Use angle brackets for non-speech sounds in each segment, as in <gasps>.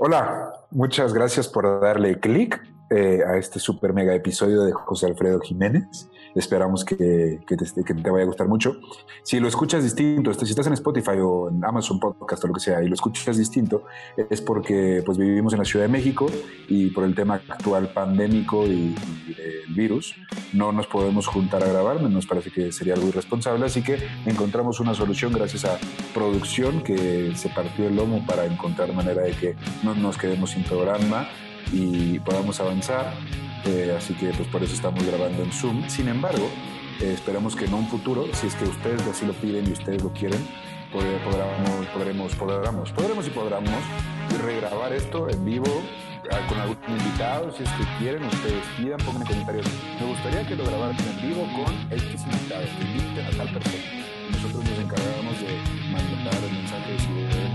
Hola, muchas gracias por darle clic eh, a este super mega episodio de José Alfredo Jiménez. Esperamos que, que, te, que, te, vaya a gustar mucho. Si lo escuchas distinto, si estás en Spotify o en Amazon Podcast o lo que sea y lo escuchas distinto, es porque pues vivimos en la Ciudad de México y por el tema actual pandémico y, y del virus no nos podemos juntar a grabar, nos parece que sería algo irresponsable, así que encontramos una solución gracias a producción que se partió el lomo para encontrar manera de que no nos quedemos sin programa y podamos avanzar. Eh, así que pues por eso estamos grabando en Zoom. Sin embargo, eh, esperamos que en un futuro, si es que ustedes así lo piden y ustedes lo quieren, podremos, podremos, podremos, podremos y podremos regrabar esto en vivo ah, con algún invitado, si es que quieren, ustedes pidan, pongan en comentarios. Me gustaría que lo grabaran en vivo con X invitados, inviten a tal persona. Nosotros nos encargamos de mandar mensajes y de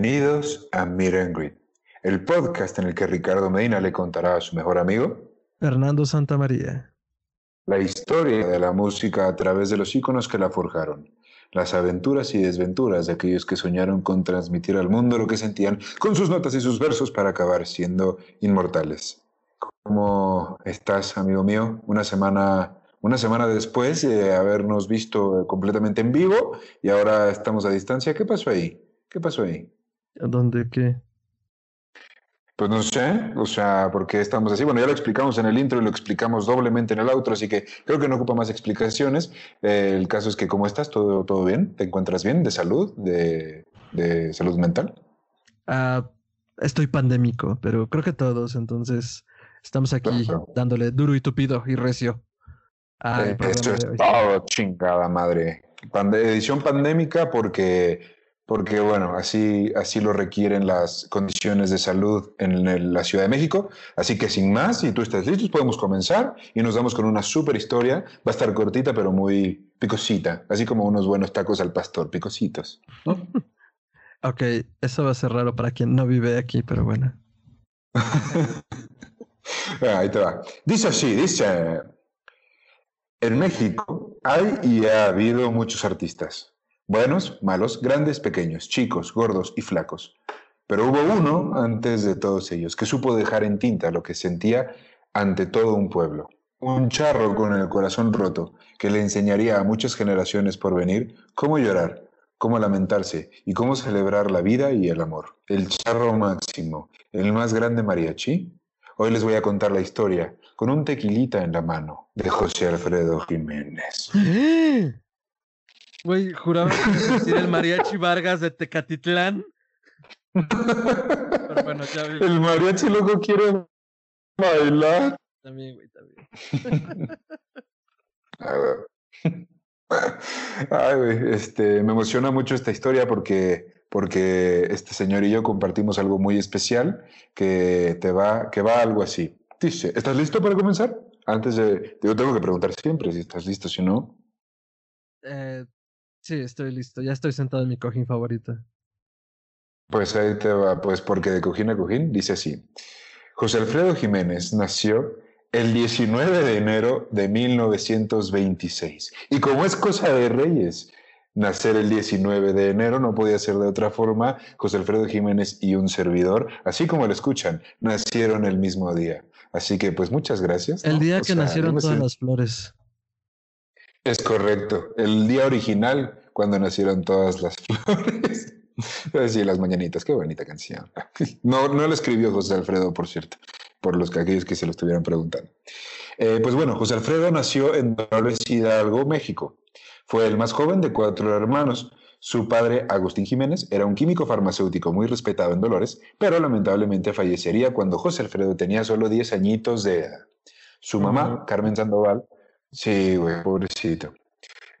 Bienvenidos a Meet el podcast en el que Ricardo Medina le contará a su mejor amigo Fernando Santamaría la historia de la música a través de los íconos que la forjaron, las aventuras y desventuras de aquellos que soñaron con transmitir al mundo lo que sentían con sus notas y sus versos para acabar siendo inmortales. ¿Cómo estás, amigo mío? Una semana una semana después de habernos visto completamente en vivo y ahora estamos a distancia. ¿Qué pasó ahí? ¿Qué pasó ahí? ¿A dónde qué? Pues no sé, o sea, ¿por qué estamos así? Bueno, ya lo explicamos en el intro y lo explicamos doblemente en el outro, así que creo que no ocupa más explicaciones. Eh, el caso es que, ¿cómo estás? ¿Todo, todo bien? ¿Te encuentras bien? ¿De salud? ¿De, de salud mental? Uh, estoy pandémico, pero creo que todos, entonces estamos aquí claro. dándole duro y tupido y recio. Eh, esto es todo, chingada madre. Edición pandémica porque porque bueno, así, así lo requieren las condiciones de salud en el, la Ciudad de México. Así que sin más, si tú estás listo, podemos comenzar y nos damos con una super historia. Va a estar cortita, pero muy picosita, así como unos buenos tacos al pastor, picositos. ¿no? <laughs> ok, eso va a ser raro para quien no vive aquí, pero bueno. <laughs> Ahí te va. Dice así, dice, en México hay y ha habido muchos artistas Buenos, malos, grandes, pequeños, chicos, gordos y flacos. Pero hubo uno antes de todos ellos que supo dejar en tinta lo que sentía ante todo un pueblo. Un charro con el corazón roto que le enseñaría a muchas generaciones por venir cómo llorar, cómo lamentarse y cómo celebrar la vida y el amor. El charro máximo, el más grande mariachi. Hoy les voy a contar la historia con un tequilita en la mano de José Alfredo Jiménez. <gasps> <gasps> Güey, juraba que decir el mariachi Vargas de Tecatitlán. Pero bueno, ya vi. El mariachi loco quiere bailar. También, güey, también. Ay, güey, este, me emociona mucho esta historia porque, porque este señor y yo compartimos algo muy especial que te va, que va algo así. Dice, ¿estás listo para comenzar? Antes de, yo tengo que preguntar siempre si estás listo, si no. Eh, Sí, estoy listo. Ya estoy sentado en mi cojín favorito. Pues ahí te va, pues porque de cojín a cojín dice así. José Alfredo Jiménez nació el 19 de enero de 1926. Y como es cosa de reyes nacer el 19 de enero, no podía ser de otra forma, José Alfredo Jiménez y un servidor, así como lo escuchan, nacieron el mismo día. Así que pues muchas gracias. El ¿no? día o que sea, nacieron todas las flores. Es correcto. El día original, cuando nacieron todas las <laughs> flores. Sí, las mañanitas, qué bonita canción. No, no lo escribió José Alfredo, por cierto, por los que aquellos que se lo estuvieran preguntando. Eh, pues bueno, José Alfredo nació en Dolores Hidalgo, México. Fue el más joven de cuatro hermanos. Su padre, Agustín Jiménez, era un químico farmacéutico muy respetado en Dolores, pero lamentablemente fallecería cuando José Alfredo tenía solo 10 añitos de edad. Su mamá, Carmen Sandoval, sí, güey, pobrecito.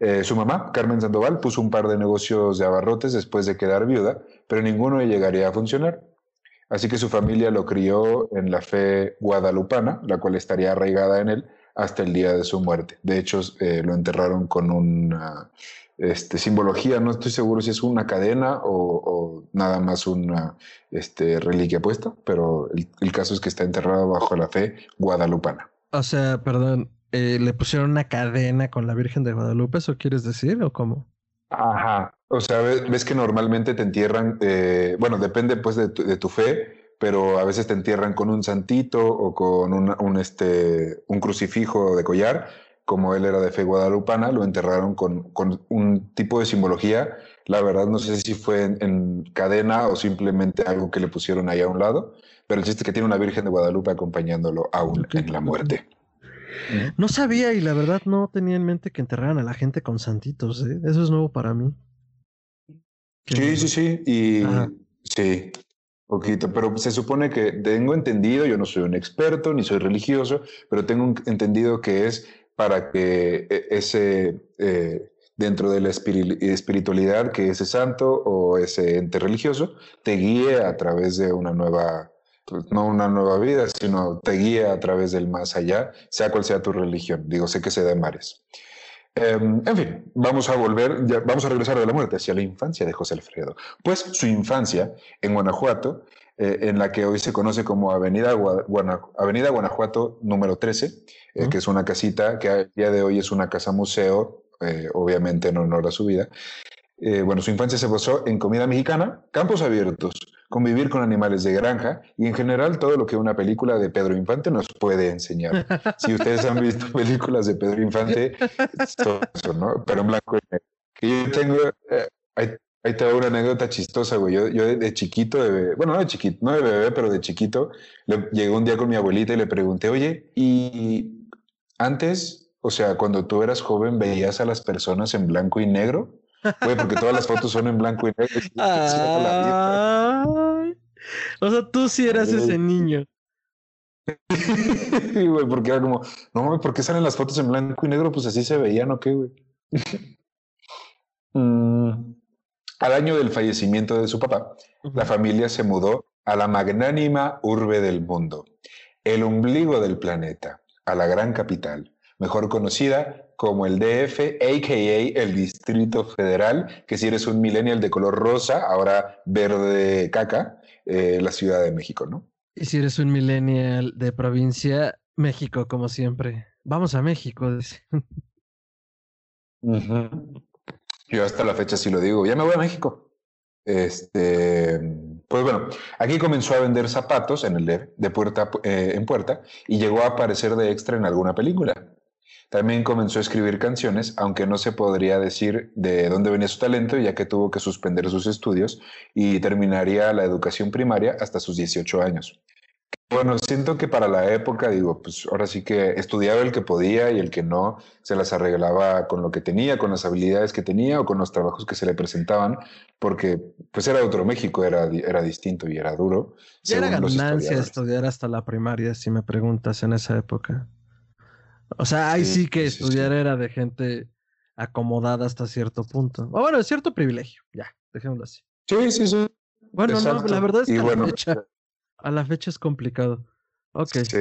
Eh, su mamá, Carmen Sandoval, puso un par de negocios de abarrotes después de quedar viuda, pero ninguno llegaría a funcionar. Así que su familia lo crió en la fe guadalupana, la cual estaría arraigada en él hasta el día de su muerte. De hecho, eh, lo enterraron con una este, simbología, no estoy seguro si es una cadena o, nada más una este, reliquia puesta, pero el, caso es que está enterrado bajo la fe guadalupana. O sea, perdón, eh, ¿le pusieron una cadena con la Virgen de Guadalupe, eso quieres decir o cómo? Ajá, o sea, ves, que normalmente te entierran, eh, bueno, depende pues de tu, fe, pero a veces te entierran con un santito o con un, este, un crucifijo de collar, como él era de fe guadalupana, lo enterraron con, un tipo de simbología. La verdad no sé si fue en, cadena o simplemente algo que le pusieron ahí a un lado, pero el chiste es que tiene una Virgen de Guadalupe acompañándolo aún en la muerte. No sabía y la verdad no tenía en mente que enterraran a la gente con santitos. ¿eh? Eso es nuevo para mí. Sí, sí, sí. Y sí, poquito. Pero se supone que tengo entendido, yo no soy un experto ni soy religioso, pero tengo entendido que es para que e, ese, eh, dentro de la espiritualidad, que ese santo o ese ente religioso te guíe a través de una nueva pues, no una nueva vida, sino te guía a través del más allá, sea cual sea tu religión. Digo, sé que se da en mares. Em, en fin, vamos a volver, vamos a regresar de la muerte hacia la infancia de José Alfredo. Pues su infancia en Guanajuato, eh, en la que hoy se conoce como Avenida, Avenida Guanajuato número 13, eh, que es una casita que a día de hoy es una casa museo, eh, obviamente en honor a su vida. Bueno, su infancia se basó en comida mexicana, campos abiertos, convivir con animales de granja y en general todo lo que una película de Pedro Infante nos puede enseñar. Si ustedes han visto <laughs> películas de Pedro Infante, eso, ¿no? Pero en blanco y negro. yo tengo, eh, ahí, te una anécdota chistosa, güey. Yo, yo de, chiquito, de bueno, no de chiquito, no de bebé, pero de chiquito, le, llegué un día con mi abuelita y le pregunté, oye, ¿y antes, o sea, cuando tú eras joven, veías a las personas en blanco y negro? Güey, porque todas las fotos son en blanco y negro. o sea, tú sí eras ese niño. Sí, güey, porque era como, no, ¿por qué salen las fotos en blanco y negro? Pues así se veían, ¿o qué, güey? <laughs> Mm, al año del fallecimiento de su papá, la familia se mudó a la magnánima urbe del mundo, el ombligo del planeta, a la gran capital, mejor conocida como el DF, a.k.a. el Distrito Federal, que si eres un millennial de color rosa, ahora verde caca, eh, la Ciudad de México, ¿no? Y si eres un millennial de provincia, México, como siempre. Vamos a México. Yo hasta la fecha sí lo digo, ya me voy a México. Este, pues bueno, aquí comenzó a vender zapatos en el DF, de puerta eh, en puerta, y llegó a aparecer de extra en alguna película. También comenzó a escribir canciones, aunque no se podría decir de dónde venía su talento, ya que tuvo que suspender sus estudios y terminaría la educación primaria hasta sus 18 años. Bueno, siento que para la época, digo, pues ahora sí que estudiaba el que podía y el que no se las arreglaba con lo que tenía, con las habilidades que tenía o con los trabajos que se le presentaban, porque pues era otro México, era, era distinto y era duro. Ya era ganancia estudiar hasta la primaria, si me preguntas, en esa época. O sea, ahí sí, que estudiar era de gente acomodada hasta cierto punto. O bueno, cierto privilegio, ya, dejémoslo así. Sí, sí, sí. Bueno, no, la verdad es que a, la fecha, a, la fecha, es complicado. Ok. Sí.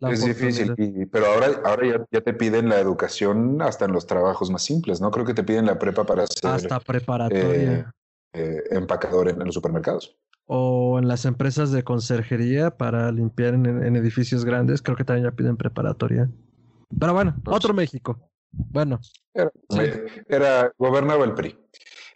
es difícil, pero ahora, ahora ya, te piden la educación hasta en los trabajos más simples, ¿no? Creo que te piden la prepa para ser... Hasta preparatoria. Eh, eh, empacador en, los supermercados. O en las empresas de conserjería para limpiar en edificios grandes, creo que también ya piden preparatoria. Pero bueno, otro México. Bueno. Era, gobernaba el PRI.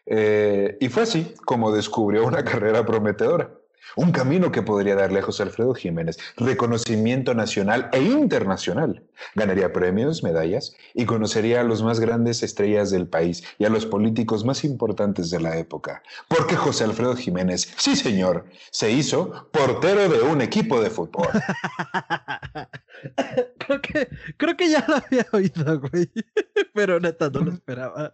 Eh, y fue así como descubrió una <laughs> carrera prometedora. Un camino que podría darle a José Alfredo Jiménez reconocimiento nacional e internacional. Ganaría premios, medallas y conocería a los más grandes estrellas del país y a los políticos más importantes de la época. Porque José Alfredo Jiménez, sí señor, se hizo portero de un equipo de fútbol. <laughs> creo, que, creo que ya lo había oído, güey. <laughs> Pero neta, no lo esperaba.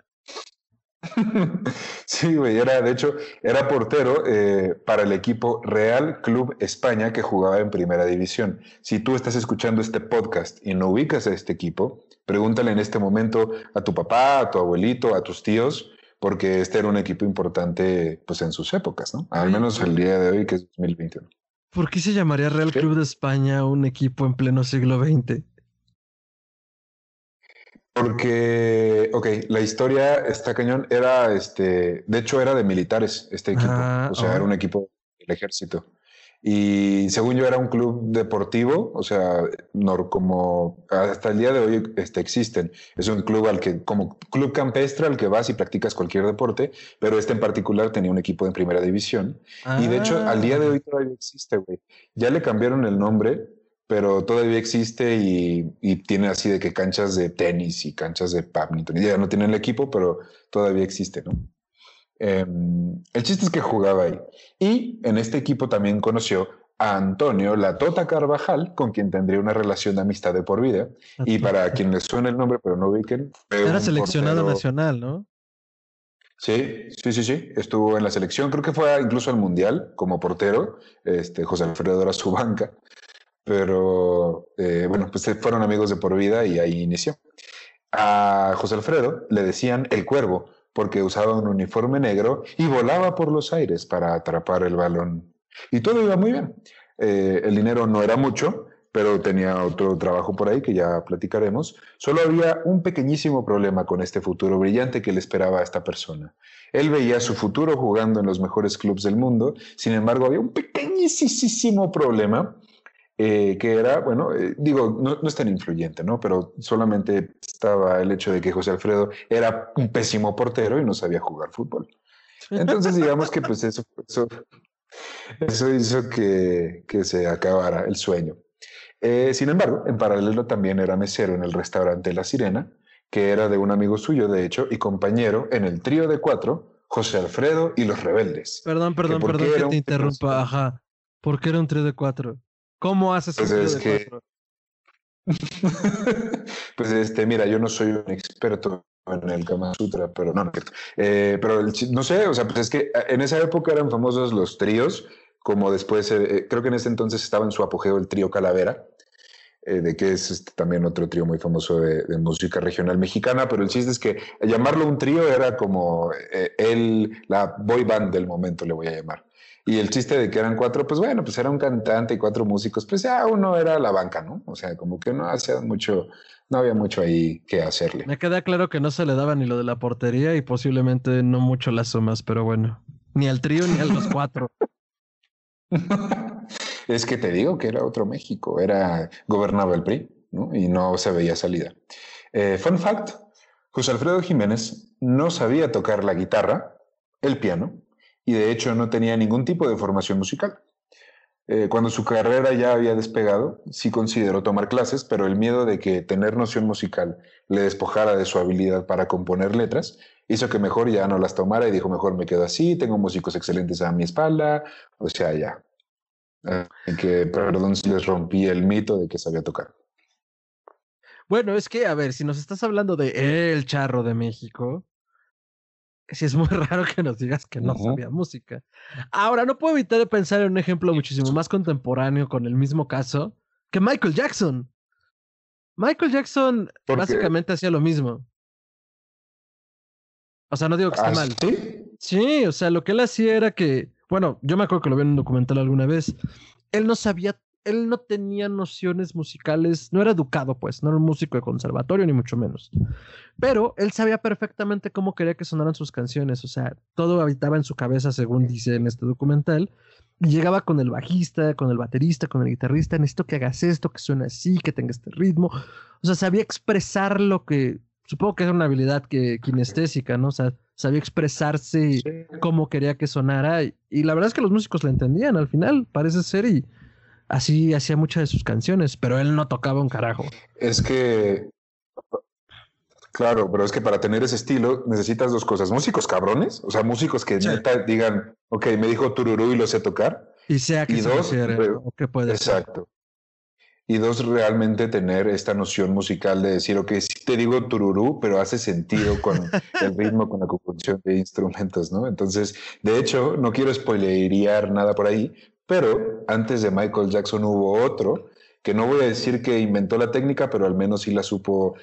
<laughs> sí, güey, era, de hecho, era portero eh, para el equipo Real Club España que jugaba en Primera División. Si tú estás escuchando este podcast y no ubicas a este equipo, pregúntale en este momento a tu papá, a tu abuelito, a tus tíos, porque este era un equipo importante pues en sus épocas, ¿no? Al menos el día de hoy, que es 2021. ¿Por qué se llamaría Real Club de España un equipo en pleno siglo XX? Porque, ok, la historia está cañón, era este, de hecho era de militares este equipo, ah, o sea, era oh. un equipo del ejército. Y según yo era un club deportivo, o sea, no, como hasta el día de hoy este, existen. Es un club al que, como club campestre al que vas y practicas cualquier deporte, pero este en particular tenía un equipo en primera división. Y de hecho, al día de hoy ah. todavía existe, güey. Ya le cambiaron el nombre, pero todavía existe y, tiene así de que canchas de tenis y canchas de badminton. Ya no tiene el equipo, pero todavía existe, ¿no? Em, el chiste es que jugaba ahí. Y en este equipo también conoció a Antonio La Tota Carvajal, con quien tendría una relación de amistad de por vida. Y para quien les suene el nombre, pero no ubiquen. Era seleccionado nacional, ¿no? Sí, sí, sí, sí. Estuvo en la selección, creo que fue incluso al Mundial como portero. Este, José Alfredo era su banca. Pero eh, bueno, pues fueron amigos de por vida y ahí inició. A José Alfredo le decían el cuervo porque usaba un uniforme negro y volaba por los aires para atrapar el balón. Y todo iba muy bien. Eh, el dinero no era mucho, pero tenía otro trabajo por ahí que ya platicaremos. Solo había un pequeñísimo problema con este futuro brillante que le esperaba a esta persona. Él veía su futuro jugando en los mejores clubes del mundo, sin embargo había un pequeñísimo problema eh, que era, bueno, eh, digo, no, es tan influyente, ¿no? Pero solamente estaba el hecho de que José Alfredo era un pésimo portero y no sabía jugar fútbol. Entonces, digamos que pues eso, eso, hizo que, que, se acabara el sueño. Eh, sin embargo, en paralelo también era mesero en el restaurante La Sirena, que era de un amigo suyo, de hecho, y compañero en el trío de cuatro, José Alfredo y los rebeldes. Perdón, perdón, perdón que te interrumpa, ajá. ¿Por qué era un trío de cuatro? ¿Cómo haces pues es que... <laughs> pues este, mira, yo no soy un experto en el Kama Sutra, pero no, no, eh, pero no sé, o sea, pues es que eh, en esa época eran famosos los tríos, como después, eh, creo que en ese entonces estaba en su apogeo el trío Calavera, de que es este, también otro trío muy famoso de, música regional mexicana, pero el chiste es que llamarlo un trío era como el, la boy band del momento, le voy a llamar. Y el chiste de que eran cuatro, pues bueno, pues era un cantante y cuatro músicos, pues ya uno era la banca, ¿no? O sea, como que no hacía mucho, no había mucho ahí que hacerle. Me queda claro que no se le daba ni lo de la portería y posiblemente no mucho las sumas, pero bueno, ni al trío ni a los cuatro. <laughs> es que te digo que era otro México, era, gobernaba el PRI, ¿no? Y no se veía salida. Eh, fun fact, José Alfredo Jiménez no sabía tocar la guitarra, el piano, y de hecho no tenía ningún tipo de formación musical. Eh, cuando su carrera ya había despegado, sí consideró tomar clases, pero el miedo de que tener noción musical le despojara de su habilidad para componer letras hizo que mejor ya no las tomara y dijo, mejor me quedo así, tengo músicos excelentes a mi espalda, o sea, ya. Que, perdón si les rompí el mito de que sabía tocar. Bueno, es que, a ver, si nos estás hablando de El Charro de México, sí es muy <laughs> raro que nos digas que no sabía música. Ahora, no puedo evitar de pensar en un ejemplo muchísimo más contemporáneo con el mismo caso que Michael Jackson. Michael Jackson básicamente hacía lo mismo. O sea, no digo que esté ¿Ah, mal. ¿sí? sí, o sea, lo que él hacía era que, bueno, yo me acuerdo que lo vi en un documental alguna vez. Él no sabía él no tenía nociones musicales, no era educado, pues, no era un músico de conservatorio, ni mucho menos. Pero él sabía perfectamente cómo quería que sonaran sus canciones, o sea, todo habitaba en su cabeza, según dice en este documental. Y llegaba con el bajista, con el baterista, con el guitarrista, necesito que hagas esto, que suene así, que tenga este ritmo. O sea, sabía expresar lo que, supongo que era una habilidad que, kinestésica, ¿no? O sea, sabía expresarse como quería que sonara. Y, y la verdad es que los músicos la entendían al final, parece ser, y así hacía muchas de sus canciones, pero él no tocaba un carajo. Es que, claro, pero es que para tener ese estilo necesitas dos cosas, músicos cabrones, o sea, músicos que neta digan, ok, me dijo tururú y lo sé tocar. Y sea que y dos, o que puede Exacto. y dos, realmente tener esta noción musical de decir, ok, sí te digo tururú, pero hace sentido con <laughs> el ritmo, con la composición de instrumentos, ¿no? Entonces, de hecho, no quiero spoilerear nada por ahí, pero antes de Michael Jackson hubo otro que no voy a decir que inventó la técnica, pero al menos sí la supo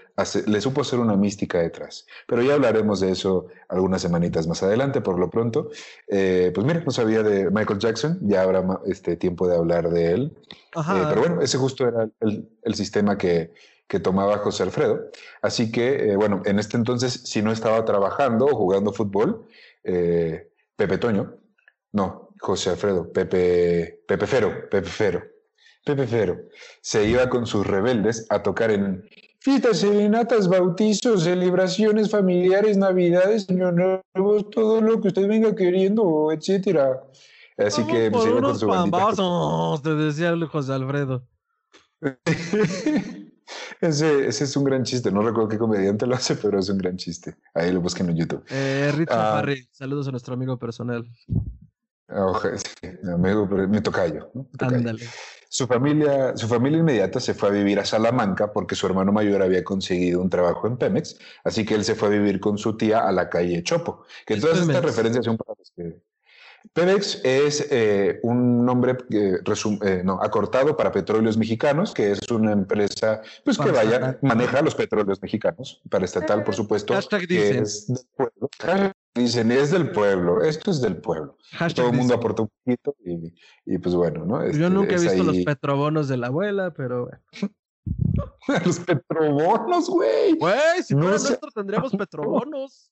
le supo hacer una mística detrás. Pero ya hablaremos de eso algunas semanitas más adelante, por lo pronto. Eh, pues mira, no sabía de Michael Jackson, ya habrá este tiempo de hablar de él. Eh, pero bueno, ese justo era el, sistema que, que, tomaba José Alfredo. Así que, eh, bueno, en este entonces, si no estaba trabajando o jugando fútbol, Pepe Toño, no, José Alfredo, Pepe, Pepe Fero, Pepe Fero Pepe Fero se iba con sus rebeldes a tocar en fiestas, serenatas, bautizos, celebraciones familiares, navidades, año nuevos, todo lo que usted venga queriendo, etcétera. Así que pues, se iba con su bandita. te decía José Alfredo. <laughs> ese, ese, es un gran chiste. No recuerdo qué comediante lo hace, pero es un gran chiste. Ahí lo busquen en YouTube. Eh, Richard ah, saludos a nuestro amigo personal. Ojo, <laughs> amigo, pero mi tocayo. ¿no? Su familia, su familia inmediata se fue a vivir a Salamanca porque su hermano mayor había conseguido un trabajo en Pemex, así que él se fue a vivir con su tía a la calle Chopo. Que todas estas referencias son para los que Pemex es eh, un nombre eh, eh, no, acortado para Petróleos Mexicanos, que es una empresa pues, que vaya, maneja los petróleos mexicanos, para estatal, por supuesto, que es del pueblo. Dicen, es del pueblo, esto es del pueblo. Todo el mundo aporta un poquito y, pues bueno, ¿no? Yo este, nunca he visto los petrobonos de la abuela, pero <laughs> los petrobonos, güey. Güey, si no nosotros tendríamos <laughs> petrobonos.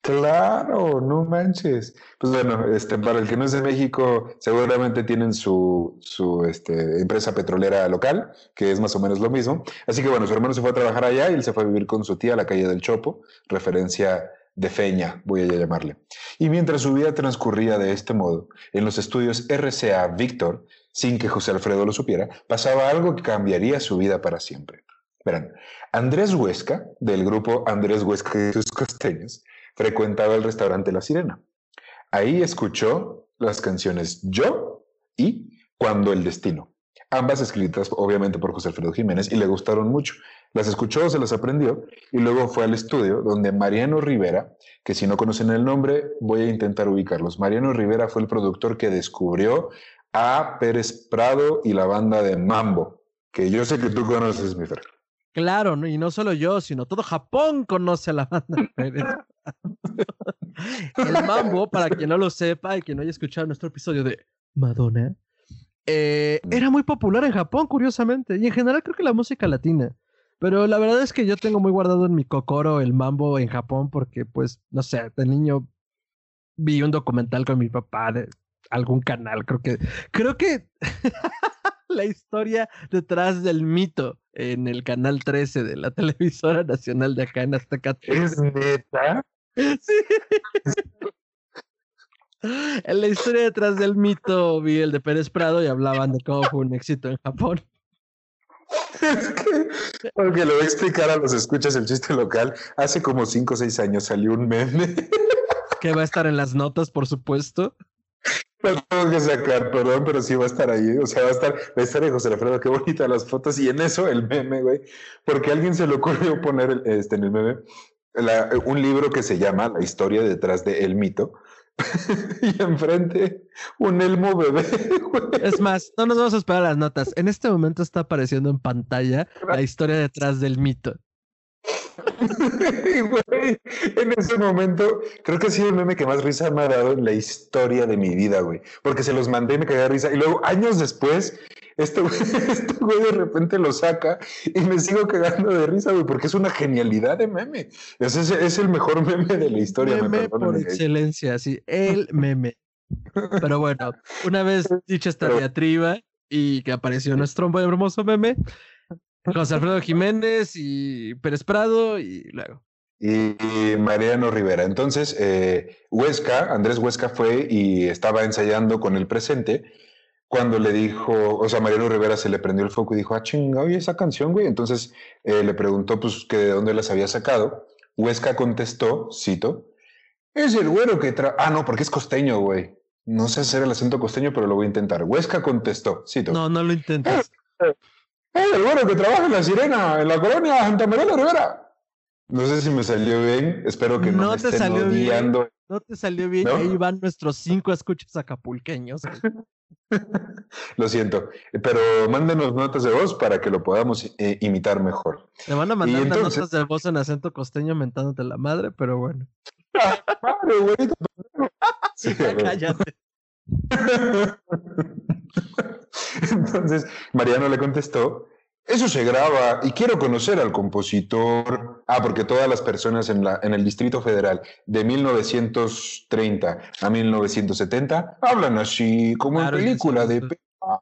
Claro, no manches. Pues bueno, este, para el que no es de México, seguramente tienen su, su este, empresa petrolera local, que es más o menos lo mismo. Así que bueno, su hermano se fue a trabajar allá y él se fue a vivir con su tía a la calle del Chopo, referencia de feña, voy a llamarle. Y mientras su vida transcurría de este modo, en los estudios RCA Víctor, sin que José Alfredo lo supiera, pasaba algo que cambiaría su vida para siempre. Verán, Andrés Huesca, del grupo Andrés Huesca y sus costeños, frecuentaba el restaurante La Sirena. Ahí escuchó las canciones Yo y Cuando el Destino, ambas escritas obviamente por José Alfredo Jiménez y le gustaron mucho. Las escuchó, se las aprendió y luego fue al estudio donde Mariano Rivera, que si no conocen el nombre, voy a intentar ubicarlos. Mariano Rivera fue el productor que descubrió a Pérez Prado y la banda de Mambo, que yo sé que tú conoces, mi Fer. Claro, y no solo yo, sino todo Japón conoce a la banda Pérez. <laughs> el Mambo, para quien no lo sepa y quien no haya escuchado nuestro episodio de Madonna, eh, era muy popular en Japón, curiosamente, y en general creo que la música latina. Pero la verdad es que yo tengo muy guardado en mi cocoro el mambo en Japón porque, pues, no sé, de niño vi un documental con mi papá de algún canal, creo que, creo que <laughs> la historia detrás del mito en el canal 13 de la <laughs> televisora nacional de acá en Azteca. ¿Es neta? <laughs> Sí. En la historia detrás del mito vi el de Pérez Prado y hablaban de cómo fue un éxito en Japón. Es que, porque lo voy a explicar a los escuchas el chiste local. Hace como 5 o 6 años salió un meme. Que va a estar en las notas, por supuesto. Lo tengo que sacar, perdón, pero sí va a estar ahí. O sea, va a estar, va a estar en José Alfredo, qué bonitas las fotos. Y en eso el meme, güey. Porque a alguien se le ocurrió poner este, en el meme un libro que se llama La historia detrás de El mito <laughs> y enfrente un elmo bebé. <laughs> Es más, no nos vamos a esperar las notas. En este momento está apareciendo en pantalla la historia detrás del mito. <laughs> en ese momento, creo que ha sido el meme que más risa me ha dado en la historia de mi vida, güey. Porque se los mandé y me cagué de risa. Y luego, años después, este, <laughs> este güey, de repente lo saca y me sigo cagando de risa, güey, porque es una genialidad de meme. Es, es, el mejor meme de la historia. Meme por excelencia, sí, el <laughs> meme. Pero bueno, una vez dicha esta diatriba y que apareció nuestro hermoso meme, José Alfredo Jiménez y Pérez Prado y luego. Y, Mariano Rivera. Entonces, eh, Huesca, Andrés Huesca fue y estaba ensayando con el presente cuando le dijo, o sea, Mariano Rivera se le prendió el foco y dijo, ah, chinga, oye, esa canción, güey. Entonces eh, le preguntó, pues, que de dónde las había sacado. Huesca contestó, cito, es el güero que tra... Ah, no, porque es costeño, güey. No sé hacer el acento costeño, pero lo voy a intentar. Huesca contestó, cito. No, no lo intentas. <laughs> ¡Eh, el bueno que trabaja en la Sirena, en la colonia Santa María de Rivera! No sé si me salió bien, espero que no, no me te salió Bien. No te salió bien, ahí van nuestros cinco escuchas acapulqueños. <laughs> lo siento, pero mándenos notas de voz para que lo podamos eh, imitar mejor. Te van a mandar notas de voz en acento costeño mentándote la madre, pero bueno. <laughs> madre, <laughs> sí, cállate. <laughs> Entonces, Mariano le contestó eso se graba y quiero conocer al compositor. Ah, porque todas las personas en, la, en el Distrito Federal de 1930 a 1970 hablan así, como en película de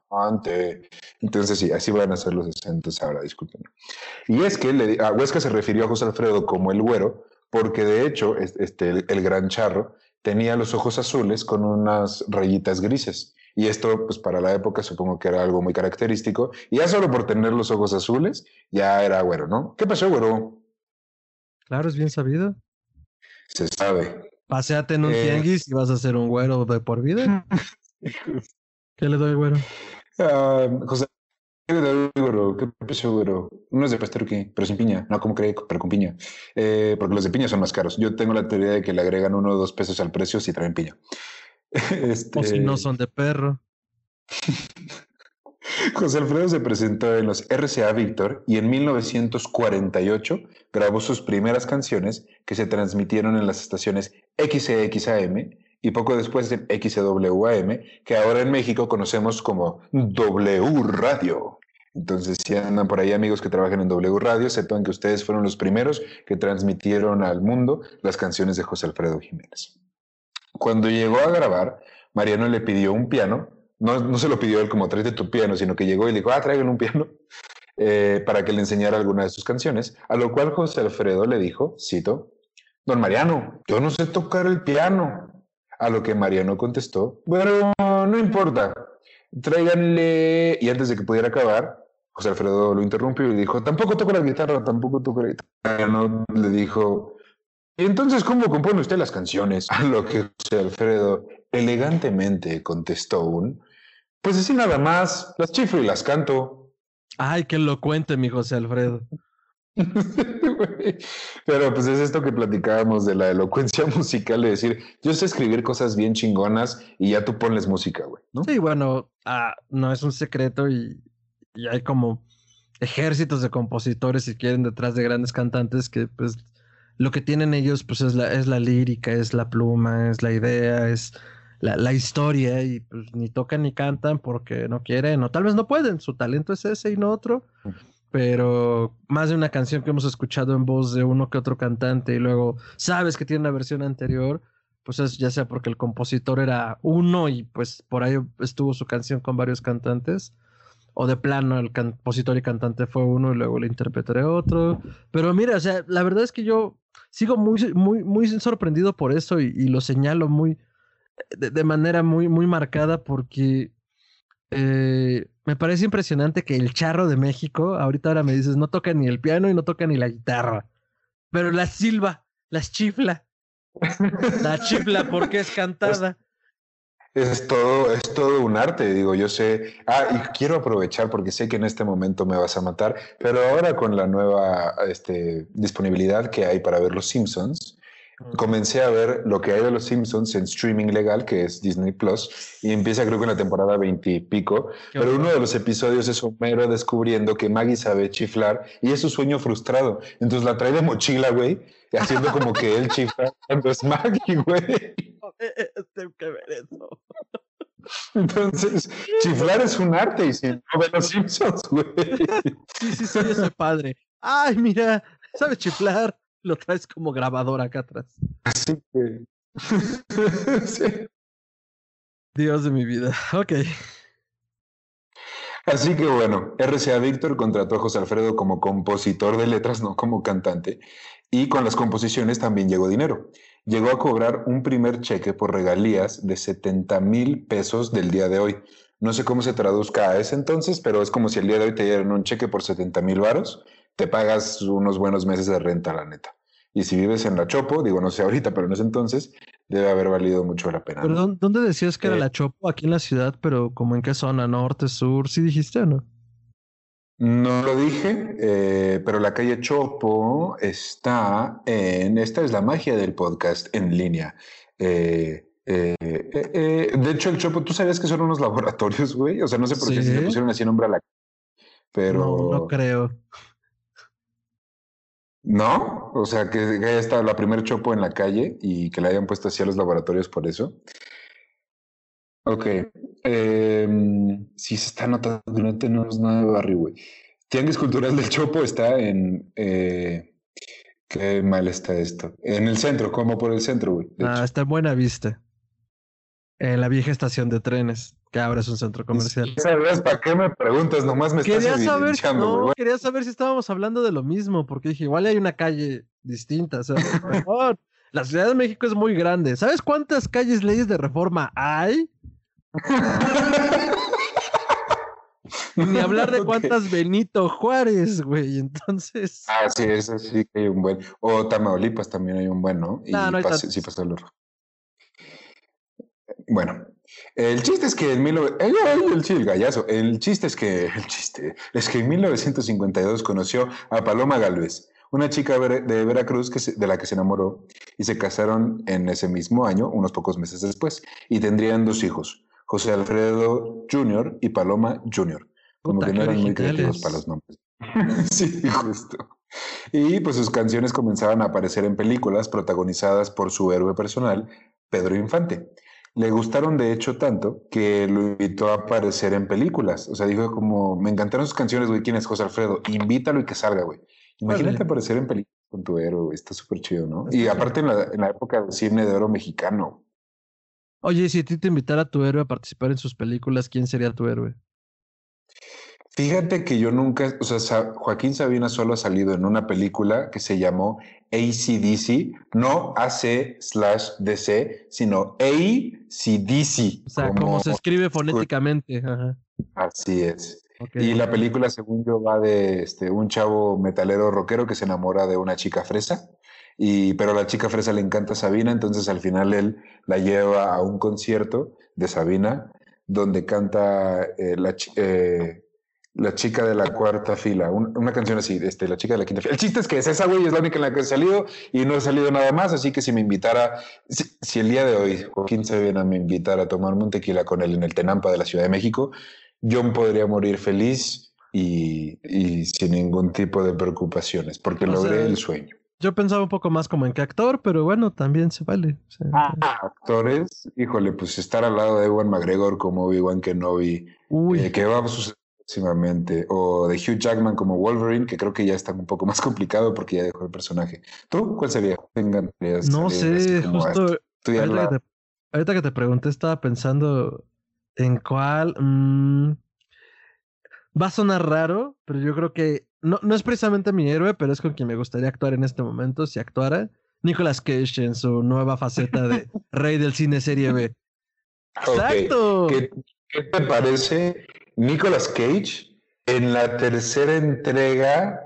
antes. Entonces sí, así van a ser los acentos ahora, disculpen. Y es que le, a Huesca se refirió a José Alfredo como el güero, porque de hecho este, el gran charro tenía los ojos azules con unas rayitas grises. Y esto, pues para la época supongo que era algo muy característico. Y ya solo por tener los ojos azules, ya era güero, ¿no? ¿Qué pasó, güero? Claro, es bien sabido. Se sabe. Paseate en un eh... tianguis y vas a ser un güero de por vida. <laughs> ¿Qué le doy, güero? Uh, José, ¿qué le doy, güero? ¿Qué pasó, güero? Uno es de ¿qué? pero sin piña. No, como cree, pero con piña. Eh, porque los de piña son más caros. Yo tengo la teoría de que le agregan uno o dos pesos al precio si traen piña. Este... <laughs> O si no son de perro. <laughs> José Alfredo se presentó en los RCA Víctor y en 1948 grabó sus primeras canciones que se transmitieron en las estaciones XCXAM y poco después de XWAM, que ahora en México conocemos como W Radio. Entonces, si andan por ahí amigos que trabajan en W Radio, sepan que ustedes fueron los primeros que transmitieron al mundo las canciones de José Alfredo Jiménez. Cuando llegó a grabar, Mariano le pidió un piano. No, no se lo pidió él como tráete tu piano, sino que llegó y le dijo, ah, traigan un piano <laughs> eh, para que le enseñara alguna de sus canciones. A lo cual José Alfredo le dijo, cito, Don Mariano, yo no sé tocar el piano. A lo que Mariano contestó, bueno, no importa, tráiganle. Y antes de que pudiera acabar, José Alfredo lo interrumpió y dijo, tampoco toco la guitarra, tampoco toco la guitarra. Mariano le dijo, ¿Y entonces cómo compone usted las canciones? <laughs> A lo que José Alfredo elegantemente contestó un, pues así nada más, las chifro y las canto. Ay, qué elocuente, mi José Alfredo. <laughs> Pero pues es esto que platicábamos de la elocuencia <laughs> musical, de decir, yo sé escribir cosas bien chingonas y ya tú ponles música, güey, ¿no? Sí, bueno, ah, no es un secreto y, y hay como ejércitos de compositores, si quieren, detrás de grandes cantantes que pues lo que tienen ellos pues es la, es la lírica, es la pluma, es la idea, es la, la, historia y pues ni tocan ni cantan porque no quieren o tal vez no pueden, su talento es ese y no otro, pero más de una canción que hemos escuchado en voz de uno que otro cantante y luego sabes que tiene una versión anterior, pues es ya sea porque el compositor era uno y pues por ahí estuvo su canción con varios cantantes o de plano el compositor y cantante fue uno y luego le interpretaré otro. Pero mira, o sea, la verdad es que yo sigo muy, muy, muy sorprendido por eso y, lo señalo muy, de, manera muy, muy marcada porque eh, me parece impresionante que el charro de México, ahorita ahora me dices, no toca ni el piano y no toca ni la guitarra, pero la silba, las chifla. <laughs> La chifla porque es cantada. Es todo, es todo un arte, digo, yo sé, ah, y quiero aprovechar porque sé que en este momento me vas a matar, pero ahora con la nueva este, disponibilidad que hay para ver Los Simpsons, comencé a ver lo que hay de Los Simpsons en streaming legal, que es Disney Plus, y empieza creo que en la temporada 20 y pico, pero uno de los episodios es Homero descubriendo que Maggie sabe chiflar y es su sueño frustrado, entonces la trae de mochila, güey, haciendo como que él <laughs> chifla cuando es Maggie, güey. Eso. Entonces, chiflar es un arte y si no los Simpsons, güey. Sí, sí, soy ese padre. Ay, mira, ¿sabes chiflar? Lo traes como grabador acá atrás. Así que. <laughs> sí. Dios de mi vida. Ok. Así que bueno, RCA Víctor contrató a José Alfredo como compositor de letras, no como cantante, y con las composiciones también llegó dinero llegó a cobrar un primer cheque por regalías de 70 mil pesos del día de hoy. No sé cómo se traduzca a ese entonces, pero es como si el día de hoy te dieran un cheque por 70 mil varos, te pagas unos buenos meses de renta, la neta. Y si vives en La Chopo, digo, no sé ahorita, pero en ese entonces debe haber valido mucho la pena. Perdón, ¿dónde decías que era eh, La Chopo? Aquí en la ciudad, pero como en qué zona, norte, sur, ¿sí dijiste o no? No lo dije, eh, pero la calle Chopo está en. Esta es la magia del podcast en línea. Eh, eh, de hecho, el Chopo, ¿tú sabías que son unos <laughs> laboratorios, güey? O sea, no sé por qué se le pusieron así nombre a la. Pero. No, no creo. ¿No? O sea, que haya estado la primer Chopo en la calle y que le hayan puesto así a los laboratorios por eso. Ok. Em, sí, se está notando que no tenemos nada de barrio, güey. Tianguis Cultural del Chopo está en. Eh, qué mal está esto. En el centro, como por el centro, güey. Ah, está en Buena Vista. En la vieja estación de trenes, que ahora es un centro comercial. ¿Sabes para qué me preguntas? Nomás me quería estás saber, no, quería saber si estábamos hablando de lo mismo, porque dije, igual hay una calle distinta. O sea, la Ciudad de México es muy grande. ¿Sabes cuántas calles leyes de reforma hay? <laughs> Ni hablar de cuántas Benito Juárez, güey. Entonces. Ah, sí, eso sí que hay un buen. O Tamaulipas también hay un buen, ¿no? Y no, no hay sí pasó el Bueno, el chiste es que en mil... el, el, el gallazo. El chiste es que el chiste es que en 1952 conoció a Paloma Galvez, una chica de Veracruz que de la que se enamoró y se casaron en ese mismo año, unos pocos meses después, y tendrían dos hijos, José Alfredo Jr. y Paloma Jr. Como que no eran muy creativos para los nombres. <laughs> sí, justo. Y pues sus canciones comenzaban a aparecer en películas protagonizadas por su héroe personal, Pedro Infante. Le gustaron de hecho tanto que lo invitó a aparecer en películas. O sea, dijo como, me encantaron sus canciones, güey, ¿quién es José Alfredo? Invítalo y que salga, güey. Imagínate aparecer en películas con tu héroe, güey. Está súper chido, ¿no? y aparte en la, en la época del cine de oro mexicano. Oye, si a ti te invitara tu héroe a participar en sus películas, ¿quién sería tu héroe? Fíjate que yo nunca, o sea, Joaquín Sabina solo ha salido en una película que se llamó ACDC, no AC slash DC, sino ACDC. O sea, como, se escribe fonéticamente. Así es. Y la película, según yo, va de este, un chavo metalero rockero que se enamora de una chica fresa, y, pero a la chica fresa le encanta Sabina, entonces al final él la lleva a un concierto de Sabina donde canta eh, la, eh, la chica de la cuarta fila, una canción así, este, la chica de la quinta fila. El chiste es que es esa, güey, es la única en la que he salido y no he salido nada más, así que si me invitara, si, el día de hoy Joaquín Sabina me invitara a tomarme un tequila con él en el Tenampa de la Ciudad de México, yo podría morir feliz y, sin ningún tipo de preocupaciones, porque logré el sueño. Yo pensaba un poco más como en qué actor, pero bueno, también se vale. ah, actores, híjole, pues estar al lado de Ewan McGregor como Obi-Wan Kenobi, Uy. Eh, que va a suceder próximamente, o de Hugh Jackman como Wolverine, que creo que ya está un poco <laughs> más complicado porque ya dejó el personaje. ¿Tú cuál sería? no sé, justo ahorita que, te, pregunté estaba pensando en cuál... Mm, va a sonar raro, pero yo creo que no, no es precisamente mi héroe, pero es con quien me gustaría actuar en este momento, si actuara. Nicolas Cage en su nueva faceta de <laughs> rey del cine serie B. Exacto. ¿Qué te parece Nicolas Cage en la tercera entrega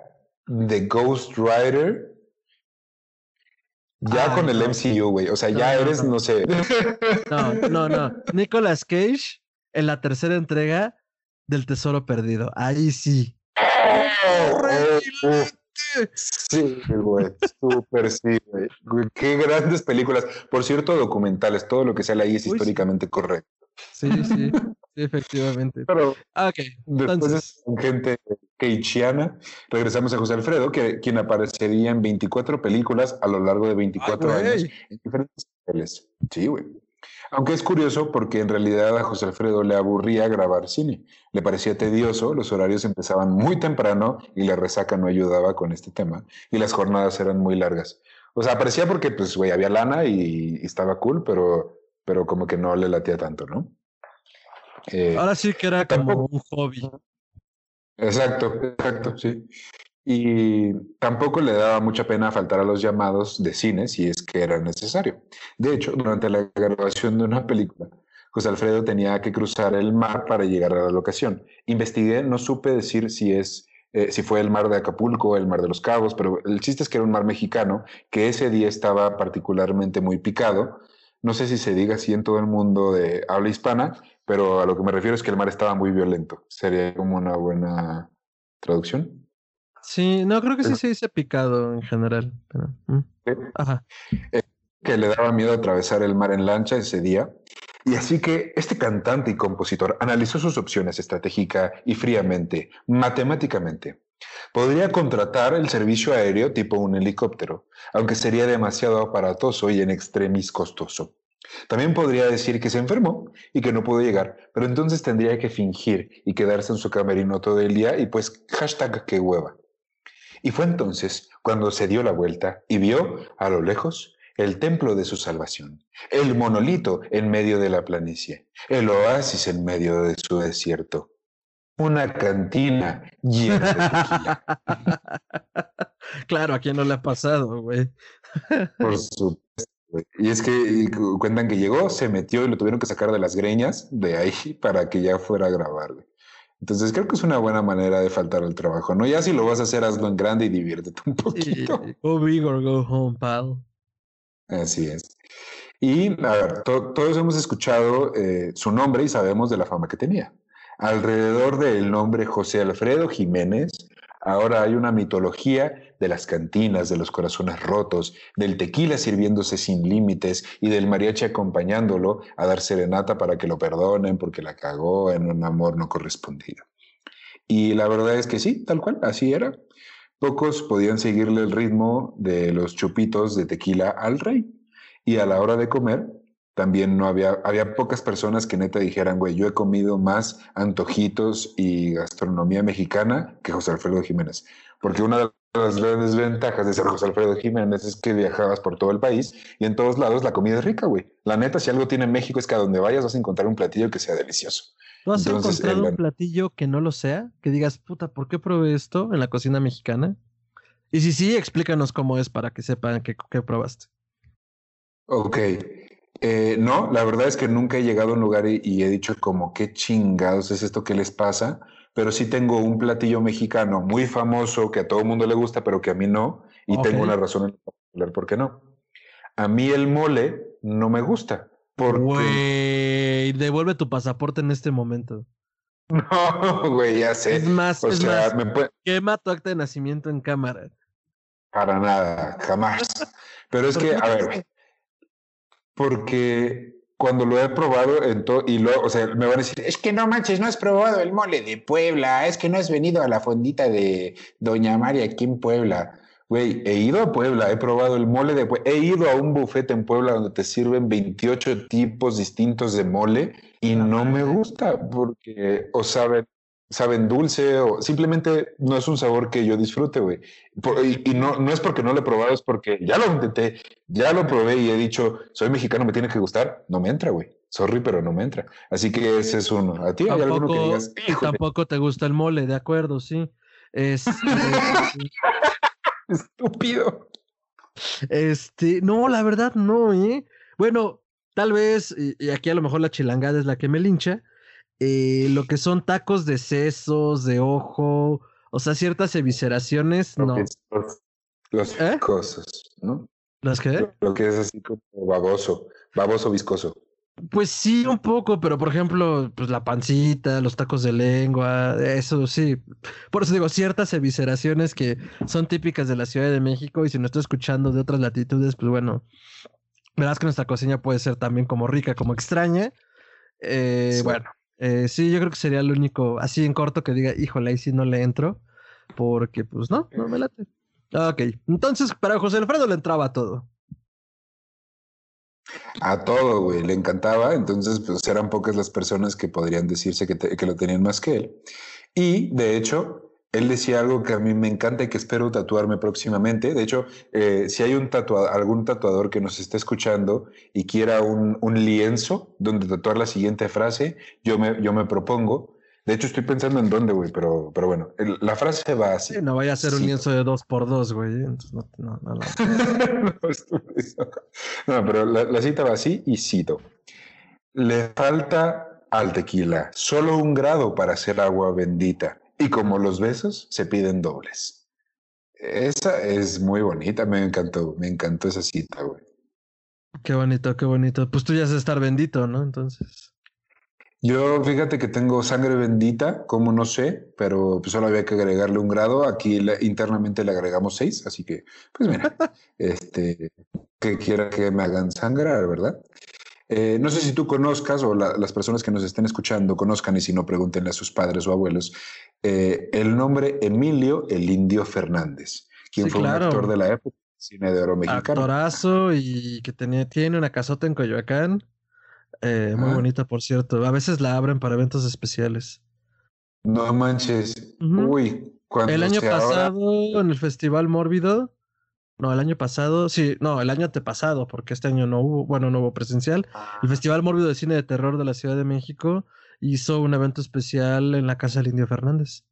de Ghost Rider. Ya con el MCU, güey. O sea, ya eres, no, sé. No, no, no. <laughs> Nicolas Cage en la tercera entrega del Tesoro Perdido. Ahí sí. Sí, güey. Súper sí, güey. Qué grandes películas. Por cierto, documentales. Todo lo que sale ahí es históricamente correcto. Sí, sí, efectivamente. Pero ah, después de gente keichiana, regresamos a José Alfredo, que, quien aparecería en 24 películas a lo largo de 24 años en diferentes papeles. Sí, güey. Aunque es curioso porque en realidad a José Alfredo le aburría grabar cine. Le parecía tedioso, los horarios empezaban muy temprano y la resaca no ayudaba con este tema. Y las jornadas eran muy largas. O sea, aparecía porque, pues, güey, había lana y, y estaba cool, pero pero como que no le latía tanto, ¿no? Eh, Ahora sí que era como un hobby. Exacto, exacto, sí. Y tampoco le daba mucha pena faltar a los llamados de cine si es que era necesario. De hecho, durante la grabación de una película, José Alfredo tenía que cruzar el mar para llegar a la locación. Investigué, no supe decir si es eh, si fue el mar de Acapulco el mar de los Cabos, pero el chiste es que era un mar mexicano que ese día estaba particularmente muy picado no sé si se diga así en todo el mundo de habla hispana, pero a lo que me refiero es que el mar estaba muy violento. Sería como una buena traducción. Sí, no, creo que sí se dice picado en general. Mm. Ajá. Eh, que le daba miedo atravesar el mar en lancha ese día. Y así que este cantante y compositor analizó sus opciones estratégica y fríamente, matemáticamente. Podría contratar el servicio aéreo tipo un helicóptero, aunque sería demasiado aparatoso y en extremis costoso. También podría decir que se enfermó y que no pudo llegar, pero entonces tendría que fingir y quedarse en su camerino todo el día y pues hashtag que hueva. Y fue entonces cuando se dio la vuelta y vio a lo lejos el templo de su salvación, el monolito en medio de la planicie, el oasis en medio de su desierto, una cantina llena de tequila. <laughs> Claro, a quién no le ha pasado, güey. <laughs> Por supuesto. Y es que cuentan que llegó, se metió y lo tuvieron que sacar de las greñas de ahí <laughs> para que ya fuera a grabar. Entonces creo que es una buena manera de faltar al trabajo, ¿no? Ya si lo vas a hacer, hazlo en grande y diviértete un poquito. go big or go home, pal. Así es. Y a ver, todos hemos escuchado eh, su nombre y sabemos de la fama que tenía. Alrededor del nombre José Alfredo Jiménez Ahora hay una mitología de las cantinas, de los corazones rotos, del tequila sirviéndose sin límites y del mariachi acompañándolo a dar serenata para que lo perdonen porque la cagó en un amor no correspondido. Y la verdad es que sí, tal cual, así era. Pocos podían seguirle el ritmo de los chupitos de tequila al rey. Y a la hora de comer, también no había, había pocas personas que neta dijeran, güey, yo he comido más antojitos y gastronomía mexicana que José Alfredo Jiménez. Porque una de las grandes ventajas de ser José Alfredo Jiménez es que viajabas por todo el país y en todos lados la comida es rica, güey. La neta, si algo tiene México es que a donde vayas vas a encontrar un platillo que sea delicioso. ¿Tú has encontrado un platillo que no lo sea? Que digas, puta, ¿por qué probé esto en la cocina mexicana? Y si sí, explícanos cómo es para que sepan qué probaste. Ok. Eh, no, la verdad es que nunca he llegado a un lugar y, he dicho como qué chingados es esto que les pasa, pero sí tengo un platillo mexicano muy famoso que a todo el mundo le gusta, pero que a mí no, y tengo una razón en por qué no. A mí el mole no me gusta. Porque... Güey, devuelve tu pasaporte en este momento. <laughs> No, güey, ya sé. Es más, es más, quema tu acta de nacimiento en cámara. Para nada, jamás. Pero es que, a ver, porque cuando lo he probado en todo, y luego, o sea, me van a decir, es que no manches, no has probado el mole de Puebla, es que no has venido a la fondita de Doña María aquí en Puebla. Güey, he ido a Puebla, he probado el mole de Puebla, he ido a un bufete en Puebla donde te sirven 28 tipos distintos de mole y no me gusta porque o saben saben dulce o simplemente no es un sabor que yo disfrute, güey. Y, no, no es porque no lo he probado, es porque ya lo intenté, ya lo probé y he dicho, soy mexicano, me tiene que gustar. No me entra, güey. Sorry, pero no me entra. Así que ese es uno. ¿A ti hay alguno que digas? Tampoco te gusta el mole, de acuerdo, sí. Es, <laughs> Estúpido. Este, no, la verdad no, ¿eh? Bueno, tal vez, y aquí a lo mejor la chilangada es la que me lincha, eh, lo que son tacos de sesos, de ojo, o sea, ciertas evisceraciones, no. Los, ¿Eh? viscosos, ¿no? ¿Las qué? Lo, que es así como baboso, baboso viscoso. Pues sí, un poco, pero por ejemplo, pues la pancita, los tacos de lengua, eso sí. Por eso digo, ciertas evisceraciones que son típicas de la Ciudad de México y si no estoy escuchando de otras latitudes, pues bueno, verás que nuestra cocina puede ser también como rica, como extraña. Eh, Bueno, eh, sí, yo creo que sería el único, así en corto, que diga, híjole, ahí sí no le entro, porque pues no, no me late. Ok, entonces para José Alfredo le entraba todo. A todo, güey, le encantaba, entonces pues eran pocas las personas que podrían decirse que, que lo tenían más que él. Y de hecho, él decía algo que a mí me encanta y que espero tatuarme próximamente. De hecho, eh, si hay un algún tatuador que nos esté escuchando y quiera un, un, lienzo donde tatuar la siguiente frase, yo me, yo me propongo. De hecho, estoy pensando en dónde, güey, pero, pero bueno, la frase va así. no vaya a ser un lienzo de dos por dos, güey. no, no, no. <laughs> no, pero la, la cita va así y cito. Le falta al tequila solo un grado para hacer agua bendita y como los besos se piden dobles. Esa es muy bonita, me encantó, me encantó esa cita, güey. Qué bonito, qué bonito. Pues tú ya sabes estar bendito, ¿no? Entonces. Yo fíjate que tengo sangre bendita, como no sé, pero pues solo había que agregarle un grado. Aquí internamente le agregamos seis, así que, pues mira, <laughs> este, que quiera que me hagan sangrar, ¿verdad? Eh, no sé si tú conozcas o las personas que nos estén escuchando conozcan y si no pregúntenle a sus padres o abuelos eh, el nombre Emilio el Indio Fernández, quien fue un actor de la época cine de oro mexicano. Actorazo y que tenía, tiene una casota en Coyoacán. Eh, muy bonita, por cierto. A veces la abren para eventos especiales. No manches. Uy, cuando El año pasado, en el Festival Mórbido. No, el año pasado, sí, no, el año antepasado, porque este año no hubo, bueno, no hubo presencial. El ah. Festival Mórbido de Cine de Terror de la Ciudad de México hizo un evento especial en la casa del Indio Fernández.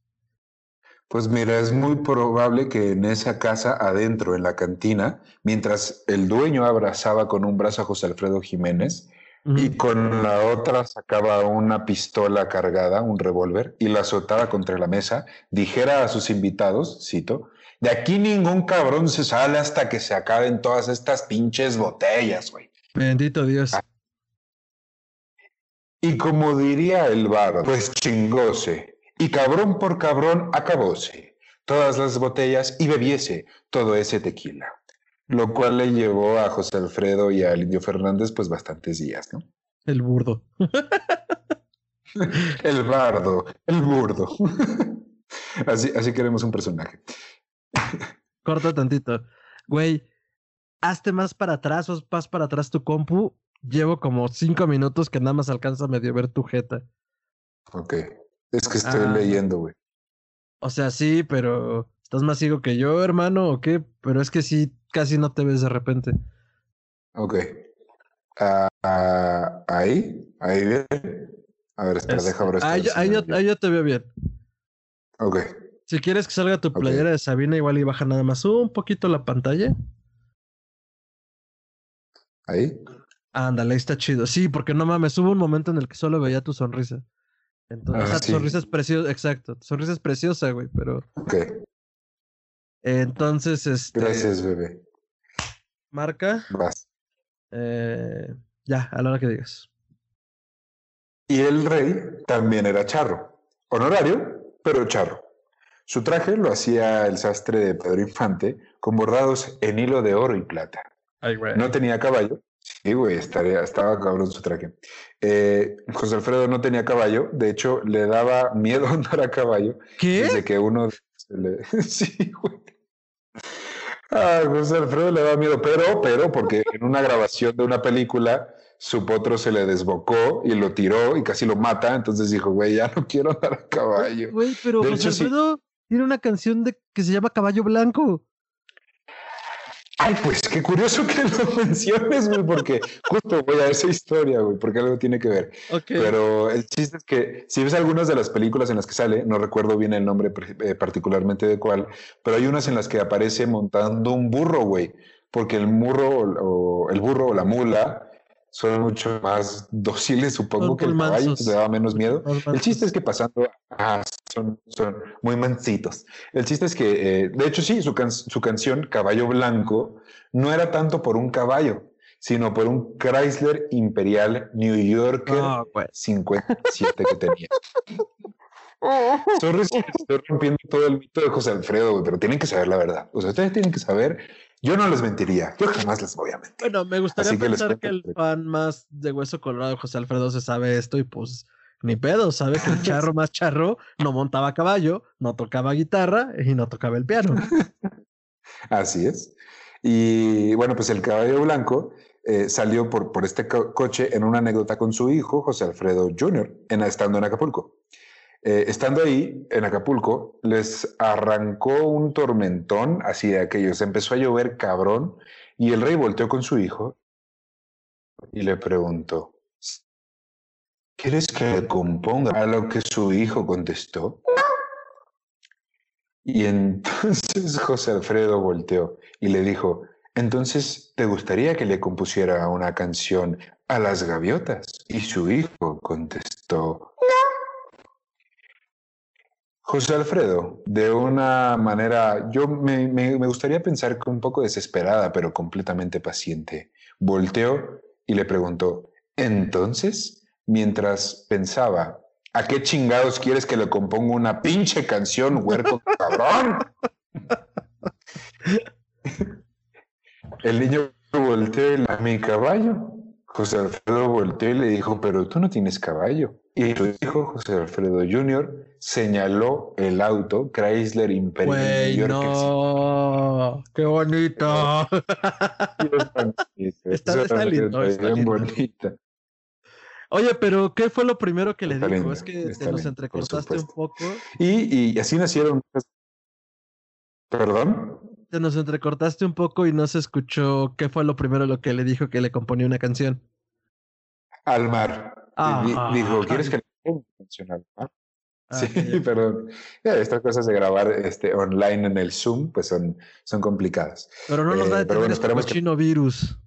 Pues mira, es muy probable que en esa casa adentro, en la cantina, mientras el dueño abrazaba con un brazo a José Alfredo Jiménez, y con la otra sacaba una pistola cargada, un revólver, y la azotaba contra la mesa, dijera a sus invitados, cito, de aquí ningún cabrón se sale hasta que se acaben todas estas pinches botellas, güey. Bendito Dios. Ah. Y como diría el bar, pues chingóse, y cabrón por cabrón acabóse, todas las botellas y bebiese todo ese tequila lo cual le llevó a José Alfredo y a Indio Fernández pues bastantes días, ¿no? El burdo. <laughs> el bardo, el burdo. <laughs> así, así queremos un personaje. <laughs> Corta tantito. Güey, hazte más para atrás o más para atrás tu compu. Llevo como cinco minutos que nada más alcanza a medio ver tu jeta. Ok. Es que estoy ah. leyendo, güey. O sea, sí, pero ¿estás más ciego que yo, hermano, o qué? Pero es que sí, casi no te ves de repente. Ok. Uh, ahí, ahí bien. A ver, espera, deja ver. Ahí, ahí, yo, ahí, yo, te veo bien. Ok. Si quieres que salga tu playera de Sabina, igual y baja nada más un poquito la pantalla. Ahí. Ándale, ahí está chido. Sí, porque no mames, hubo un momento en el que solo veía tu sonrisa. Entonces, ah, sonrisa es preciosa, exacto. Tu sonrisa es preciosa, güey, pero. Ok. Entonces, este. Gracias, bebé. Marca. Vas. Eh, ya, a la hora que digas. Y el rey también era charro. Honorario, pero charro. Su traje lo hacía el sastre de Pedro Infante con bordados en hilo de oro y plata. No tenía caballo. Sí, güey, estaba cabrón su traje. Eh, José Alfredo no tenía caballo. De hecho, le daba miedo <laughs> andar a caballo. ¿Qué? Desde que uno <laughs> sí, güey. Ah, José Alfredo le da miedo, pero, pero, porque en una grabación de una película su potro se le desbocó y lo tiró y casi lo mata, entonces dijo, güey, ya no quiero andar a caballo. Güey, pero José Alfredo tiene una canción de, que se llama Caballo Blanco. Ay, pues qué curioso que lo <laughs> menciones, güey, porque justo voy a esa historia, güey, porque algo tiene que ver. Pero el chiste es que si ves algunas de las películas en las que sale, no recuerdo bien el nombre eh, particularmente de cuál, pero hay unas en las que aparece montando un burro, güey, porque el burro o el burro o la mula son mucho más dóciles, supongo, que el caballo, te daba menos miedo. El chiste es que pasando, ah, son, son muy mansitos. El chiste es que, eh, de hecho, sí, su, su canción Caballo Blanco no era tanto por un caballo, sino por un Chrysler Imperial New Yorker 57 que tenía. <laughs> Estoy rompiendo todo el mito de José Alfredo, pero tienen que saber la verdad. O sea, ustedes tienen que saber yo no les mentiría, yo jamás les voy a mentir. Bueno, me gustaría pensar que, el fan más de Hueso Colorado, José Alfredo, se sabe esto y pues ni pedo, sabe que el <laughs> charro más charro no montaba caballo, no tocaba guitarra y no tocaba el piano. <laughs> Así es. Y bueno, pues el caballo blanco eh, salió por, por este coche en una anécdota con su hijo, José Alfredo Jr., en, estando en Acapulco. Eh, estando ahí en Acapulco, les arrancó un tormentón así de aquellos. Empezó a llover cabrón y el rey volteó con su hijo y le preguntó, ¿quieres que le componga? A lo que su hijo contestó. Y entonces <laughs> José Alfredo volteó y le dijo, entonces, ¿te gustaría que le compusiera una canción a las gaviotas? Y su hijo contestó, José Alfredo, de una manera, yo me, gustaría pensar que un poco desesperada, pero completamente paciente, volteó y le preguntó, entonces, mientras pensaba, ¿a qué chingados quieres que le componga una pinche canción, huerco <laughs> cabrón? <laughs> El niño volteó y a mi caballo. José Alfredo volteó y le dijo, pero tú no tienes caballo. Y su hijo, José Alfredo Jr., señaló el auto Chrysler Imperial. no, qué bonito. <laughs> está, está lindo, está bien bonita. Oye, pero ¿qué fue lo primero que le dijo? es que te nos entrecortaste un poco. Y, y así nacieron. ¿Perdón? Te nos entrecortaste un poco y no se escuchó qué fue lo primero lo que le dijo que le componía una canción. Al mar. Ah, dijo, ¿quieres que le canción al mar? Ah, sí, perdón. Estas cosas de grabar este, online en el Zoom, pues son, son complicadas. Pero no nos va a eh, detener este chino virus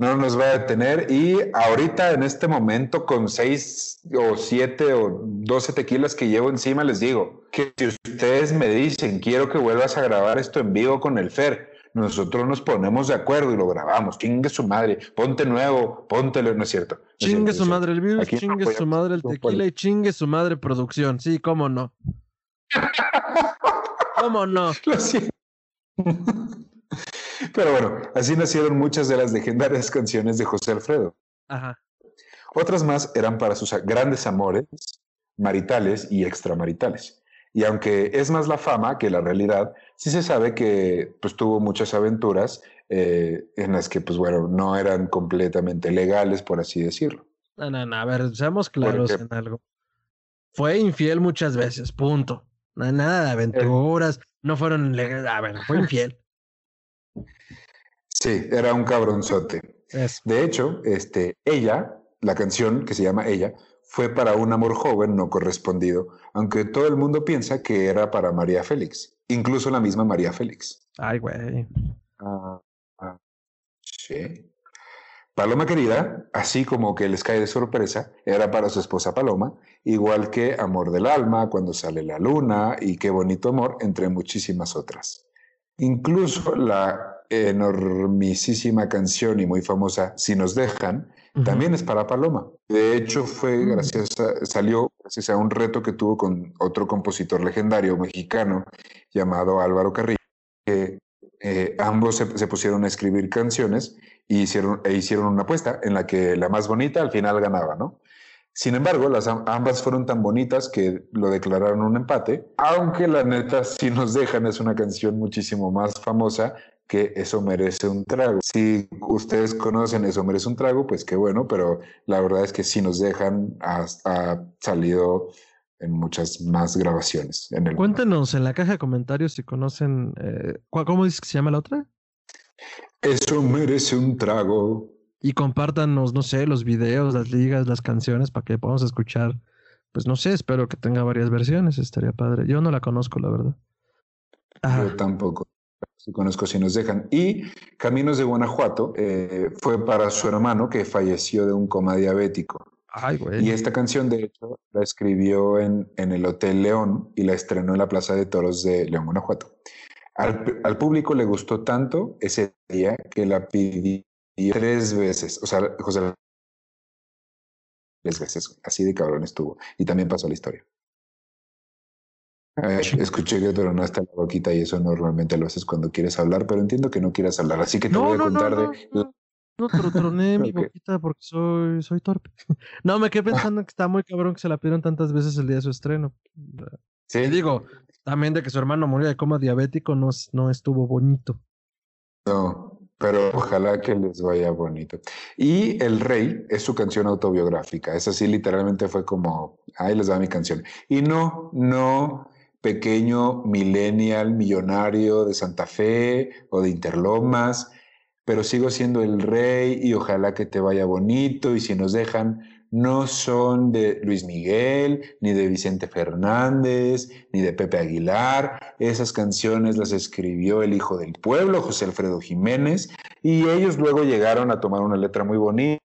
no nos va a detener. Y ahorita, en este momento, con seis o siete o doce tequilas que llevo encima, les digo que si ustedes me dicen, quiero que vuelvas a grabar esto en vivo con el Fer, nosotros nos ponemos de acuerdo y lo grabamos. Chingue su madre, ponte nuevo, póntelo, no es cierto. chingue su madre el virus, chingue su madre el tequila y chingue su madre producción. Sí, cómo no. <laughs> ¿Cómo no? Lo siento. Pero bueno, así nacieron muchas de las legendarias canciones de José Alfredo. Ajá. Otras más eran para sus grandes amores maritales y extramaritales. Y aunque es más la fama que la realidad, sí se sabe que pues, tuvo muchas aventuras eh, en las que, pues bueno, no eran completamente legales, por así decirlo. No, no, no, a ver, seamos claros en algo. Fue infiel muchas veces, punto. No hay nada de aventuras, no fueron legales, a ver, fue infiel. Sí, era un cabronzote. De hecho, este, ella, la canción que se llama Ella, fue para un amor joven no correspondido, aunque todo el mundo piensa que era para María Félix, incluso la misma María Félix. Ay, güey. Ah, ah, sí. Paloma querida, así como que les cae de sorpresa, era para su esposa Paloma, igual que Amor del alma, Cuando sale la luna y Qué bonito amor, entre muchísimas otras. Incluso la enormisísima canción y muy famosa Si nos dejan, también es para Paloma. De hecho, fue mm. gracias salió gracias a un reto que tuvo con otro compositor legendario mexicano llamado Álvaro Carrillo, que eh, ambos se, pusieron a escribir canciones y hicieron, e hicieron una apuesta en la que la más bonita al final ganaba, ¿no? Sin embargo, las ambas fueron tan bonitas que lo declararon un empate, aunque la neta, si nos dejan, es una canción muchísimo más famosa que eso merece un trago. Si ustedes conocen eso merece un trago, pues qué bueno, pero la verdad es que si nos dejan, ha, salido en muchas más grabaciones. En el Cuéntenos en la caja de comentarios si conocen, eh, ¿cómo dice que se llama la otra? Eso merece un trago. Y compártanos, no sé, los videos, las ligas, las canciones para que podamos escuchar. Pues no sé, espero que tenga varias versiones, estaría padre. Yo no la conozco, la verdad. Yo tampoco si conozco si nos dejan. Y Caminos de Guanajuato eh, fue para su hermano que falleció de un coma diabético. Y esta canción, de hecho, la escribió en, en, el Hotel León y la estrenó en la Plaza de Toros de León, Guanajuato. Al, al público le gustó tanto ese día que la pidió tres veces. O sea, José tres veces, así de cabrón estuvo. Y también pasó la historia escuché que tronaste la boquita y eso normalmente lo haces cuando quieres hablar, pero entiendo que no quieras hablar, así que te voy a contar de... No, pero troné <laughs> mi boquita porque soy, soy torpe. <laughs> No, me quedé pensando que está muy cabrón que se la pidieron tantas veces el día de su estreno. Sí. digo, también de que su hermano murió de coma diabético no, no estuvo bonito. No, pero ojalá que les vaya bonito. Y El Rey es su canción autobiográfica. Es así, literalmente fue como, ahí les va mi canción. Y no, no pequeño millennial millonario de Santa Fe o de Interlomas, pero sigo siendo el rey y ojalá que te vaya bonito y si nos dejan, no son de Luis Miguel, ni de Vicente Fernández, ni de Pepe Aguilar. Esas canciones las escribió el hijo del pueblo, José Alfredo Jiménez, y ellos luego llegaron a tomar una letra muy bonita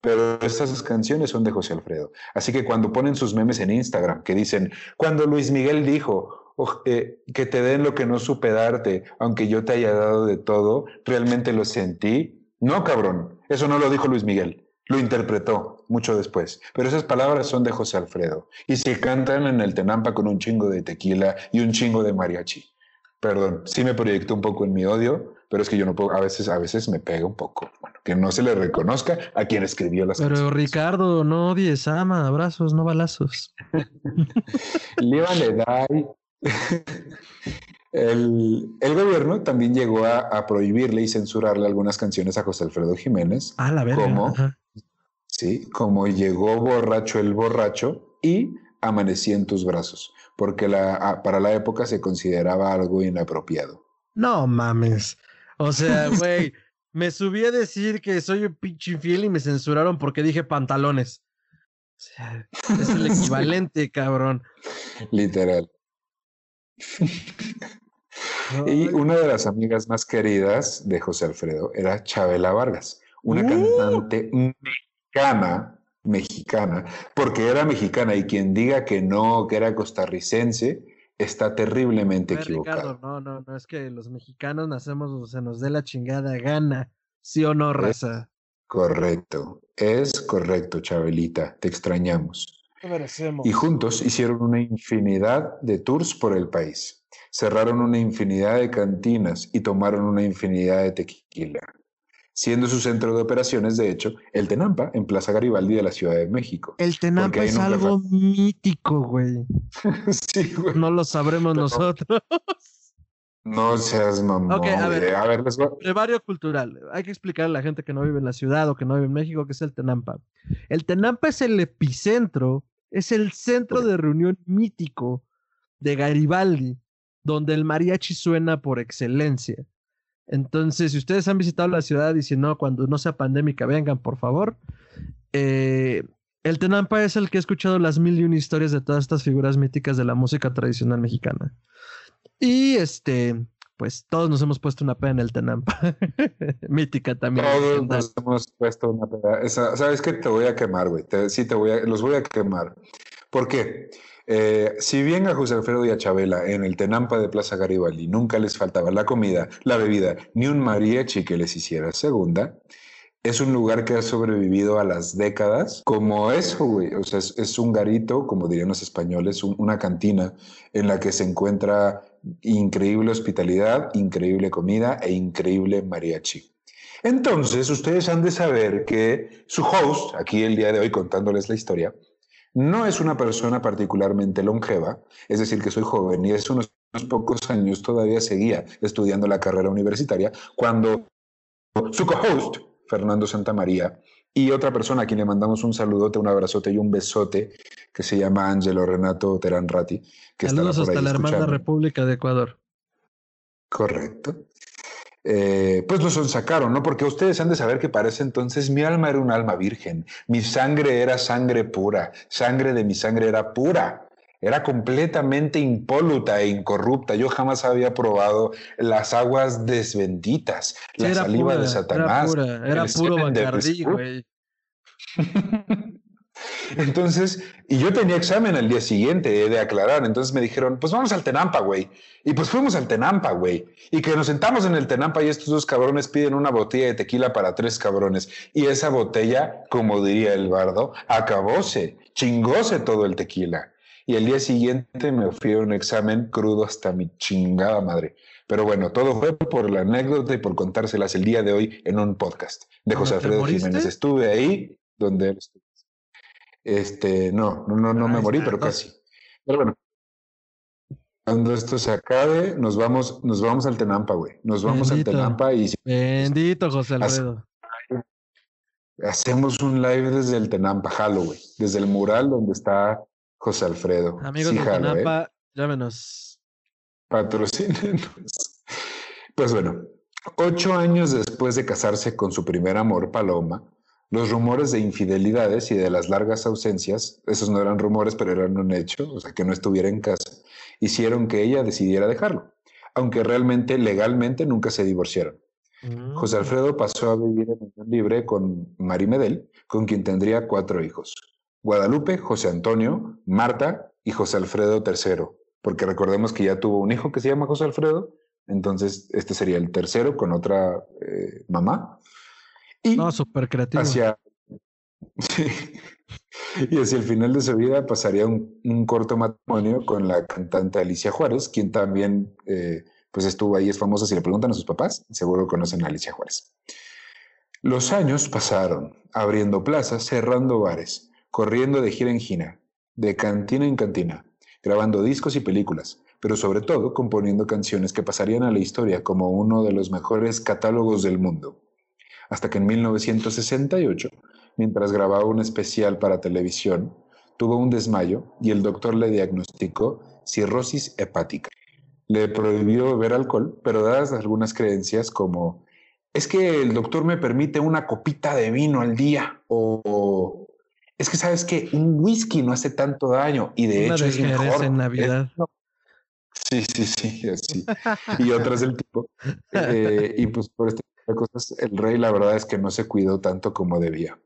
pero estas canciones son de José Alfredo. Así que cuando ponen sus memes en Instagram que dicen, cuando Luis Miguel dijo eh, que te den lo que no supe darte, aunque yo te haya dado de todo, realmente lo sentí, No, cabrón, eso no lo dijo Luis Miguel. Lo interpretó mucho después. Pero esas palabras son de José Alfredo. Y se cantan en el Tenampa con un chingo de tequila y un chingo de mariachi. Perdón, sí me proyectó un poco en mi odio, pero es que yo no puedo, a veces, a veces me pega un poco. Bueno, que no se le reconozca a quien escribió las Pero Ricardo, no odies, ama, abrazos, no balazos. <laughs> Liva le da <laughs> el, gobierno también llegó a, prohibirle y censurarle algunas canciones a José Alfredo Jiménez. Ah, la verdad. Como, sí, como llegó borracho el borracho y amanecí en tus brazos, porque la, para la época se consideraba algo inapropiado. No mames. O sea, <laughs> güey, me subí a decir que soy un pinche infiel y me censuraron porque dije pantalones. O sea, es el <laughs> equivalente, cabrón. Literal. y una de las amigas más queridas de José Alfredo era Chabela Vargas, una ¡Uh! cantante mexicana, mexicana, porque era mexicana y quien diga que no, que era costarricense, está terriblemente equivocado. no, no, no, es que los mexicanos nacemos o se nos dé la chingada gana, sí o no, raza. correcto, es correcto, Chabelita, te extrañamos. Y juntos hicieron una infinidad de tours por el país. Cerraron una infinidad de cantinas y tomaron una infinidad de tequila, siendo su centro de operaciones, de hecho, el Tenampa en Plaza Garibaldi de la Ciudad de México. El Tenampa es algo mítico, güey. <laughs> sí, güey. No lo sabremos nosotros. No seas mamón. Ok, a ver. A ver cultural. Hay que explicarle a la gente que no vive en la ciudad o que no vive en México qué es el Tenampa. El Tenampa es el epicentro, es el centro de reunión mítico de Garibaldi, donde el mariachi suena por excelencia. Entonces, si ustedes han visitado la ciudad y si no, cuando no sea pandémica, vengan, por favor. Eh, el Tenampa es el que ha escuchado las mil y una historias de todas estas figuras míticas de la música tradicional mexicana. Y este, pues todos nos hemos puesto una pena en el Tenampa. <laughs> Mítica también. Todos nos hemos puesto una pena. ¿Sabes qué? Te voy a quemar, güey. sí, te voy a, los voy a quemar. ¿Por qué? Eh, si bien a José Alfredo y a Chabela en el Tenampa de Plaza Garibaldi nunca les faltaba la comida, la bebida, ni un mariachi que les hiciera segunda, es un lugar que ha sobrevivido a las décadas como eso, güey. O sea, es, un garito, como dirían los españoles, una cantina en la que se encuentra increíble hospitalidad, increíble comida e increíble mariachi. Entonces, ustedes han de saber que su host, aquí el día de hoy contándoles la historia, no es una persona particularmente longeva, es decir, que soy joven y es unos, unos pocos años todavía seguía estudiando la carrera universitaria cuando su co-host, Fernando Santamaría, y otra persona a quien le mandamos un saludote, un abrazote y un besote, que se llama Angelo Renato Terán Ratti. Que Saludos hasta la hermana República de Ecuador. Correcto. Eh, pues lo sacaron, ¿no? Porque ustedes han de saber que para ese entonces mi alma era un alma virgen, mi sangre era sangre pura, sangre de mi sangre era pura. Era completamente impoluta e incorrupta. Yo jamás había probado las aguas desbenditas, la saliva de Satanás. Era, puro Bacardí, güey. <laughs> Entonces, y yo tenía examen al día siguiente de aclarar, entonces me dijeron, pues vamos al Tenampa, güey. Y pues fuimos al Tenampa, güey. Y que nos sentamos en el Tenampa y estos dos cabrones piden una botella de tequila para tres cabrones. Y esa botella, como diría el bardo, acabóse, chingóse todo el tequila y el día siguiente me fui a un examen crudo hasta mi chingada madre. Pero bueno, todo fue por la anécdota y por contárselas el día de hoy en un podcast de José Alfredo Jiménez. Estuve ahí donde él estuvo. Este, no, no, no, me morí, pero casi. Pero bueno, cuando esto se acabe, nos vamos, nos vamos al Tenampa, güey. Nos vamos al Tenampa y. Bendito José Alfredo. Hacemos un live desde el Tenampa, Halloween, desde el mural donde está José Alfredo. Amigos Tanapa, ¿eh? llámenos. Patrocínenos. Pues bueno, ocho años después de casarse con su primer amor, Paloma, los rumores de infidelidades y de las largas ausencias, esos no eran rumores, pero eran un hecho, o sea, que no estuviera en casa, hicieron que ella decidiera dejarlo, aunque realmente legalmente nunca se divorciaron. José mm. Alfredo pasó a vivir en unión libre con Mari Medel, con quien tendría cuatro hijos. Guadalupe, José Antonio, Marta y José Alfredo III, porque recordemos que ya tuvo un hijo que se llama José Alfredo, entonces este sería el tercero con otra eh, mamá. Y no, súper creativo. Hacia, <laughs> y hacia el final de su vida pasaría un, corto matrimonio con la cantante Alicia Juárez, quien también eh, pues estuvo ahí, es famosa. Si le preguntan a sus papás, seguro conocen a Alicia Juárez. Los años pasaron, abriendo plazas, cerrando bares, corriendo de gira en gira, de cantina en cantina, grabando discos y películas, pero sobre todo componiendo canciones que pasarían a la historia como uno de los mejores catálogos del mundo. Hasta que en 1968, mientras grababa un especial para televisión, tuvo un desmayo y el doctor le diagnosticó cirrosis hepática. Le prohibió beber alcohol, pero dadas algunas creencias como es que el doctor me permite una copita de vino al día o, es que sabes que un whisky no hace tanto daño y de hecho es mejor en Navidad. Sí, sí, sí, así. y otras del tipo. <laughs> Eh, y pues por este cosas, el rey la verdad es que no se cuidó tanto como debía.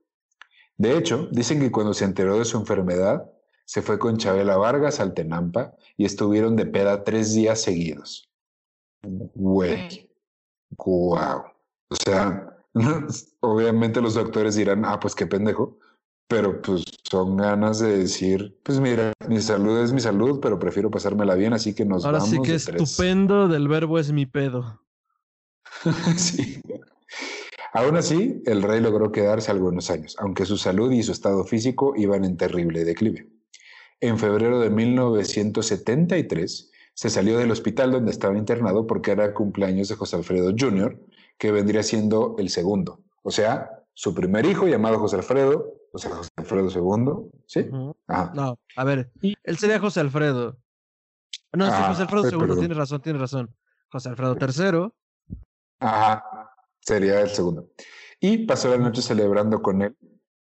De hecho, dicen que cuando se enteró de su enfermedad, se fue con Chabela Vargas al Tenampa y estuvieron de peda tres días seguidos. Güey. Guau. O sea, <laughs> obviamente los doctores dirán, ah, pues qué pendejo, pero pues son ganas de decir, pues mira, mi salud es mi salud, pero prefiero pasármela bien, así que nos Ahora vamos. Ahora sí que estupendo del verbo es mi pedo. <laughs> sí. Aún así, el rey logró quedarse algunos años, aunque su salud y su estado físico iban en terrible declive. En febrero de 1973 se salió del hospital donde estaba internado porque era cumpleaños de José Alfredo Jr., que vendría siendo el segundo. O sea, su primer hijo llamado José Alfredo, José Alfredo II, ¿sí? No, a ver, él sería José Alfredo. No, sí, José ah, Alfredo II, tienes razón, tienes razón. José Alfredo III. Ajá, sería el segundo. Y pasó la noche celebrando con él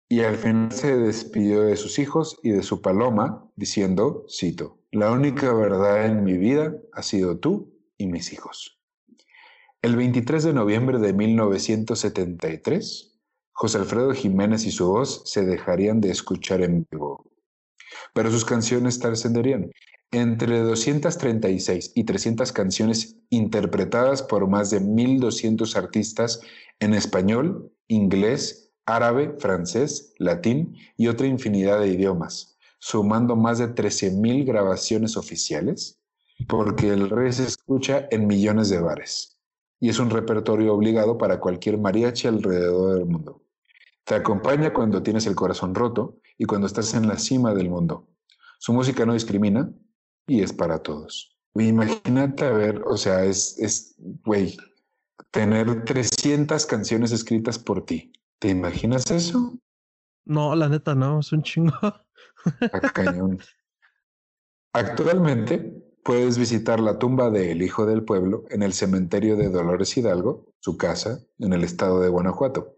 y al final se despidió de sus hijos y de su paloma diciendo, cito, la única verdad en mi vida ha sido tú y mis hijos. El 23 de noviembre de 1973, José Alfredo Jiménez y su voz se dejarían de escuchar en vivo, pero sus canciones trascenderían. Entre 236 y 300 canciones interpretadas por más de 1.200 artistas en español, inglés, árabe, francés, latín y otra infinidad de idiomas, sumando más de 13.000 grabaciones oficiales, porque el rey se escucha en millones de bares y es un repertorio obligado para cualquier mariachi alrededor del mundo. Te acompaña cuando tienes el corazón roto y cuando estás en la cima del mundo. Su música no discrimina y es para todos. Imagínate a ver, o sea, es, es, güey, tener 300 canciones escritas por ti. ¿Te imaginas eso? No, la neta no, es un chingo. cañón. Actualmente puedes visitar la tumba del Hijo del Pueblo en el cementerio de Dolores Hidalgo, su casa, en el estado de Guanajuato.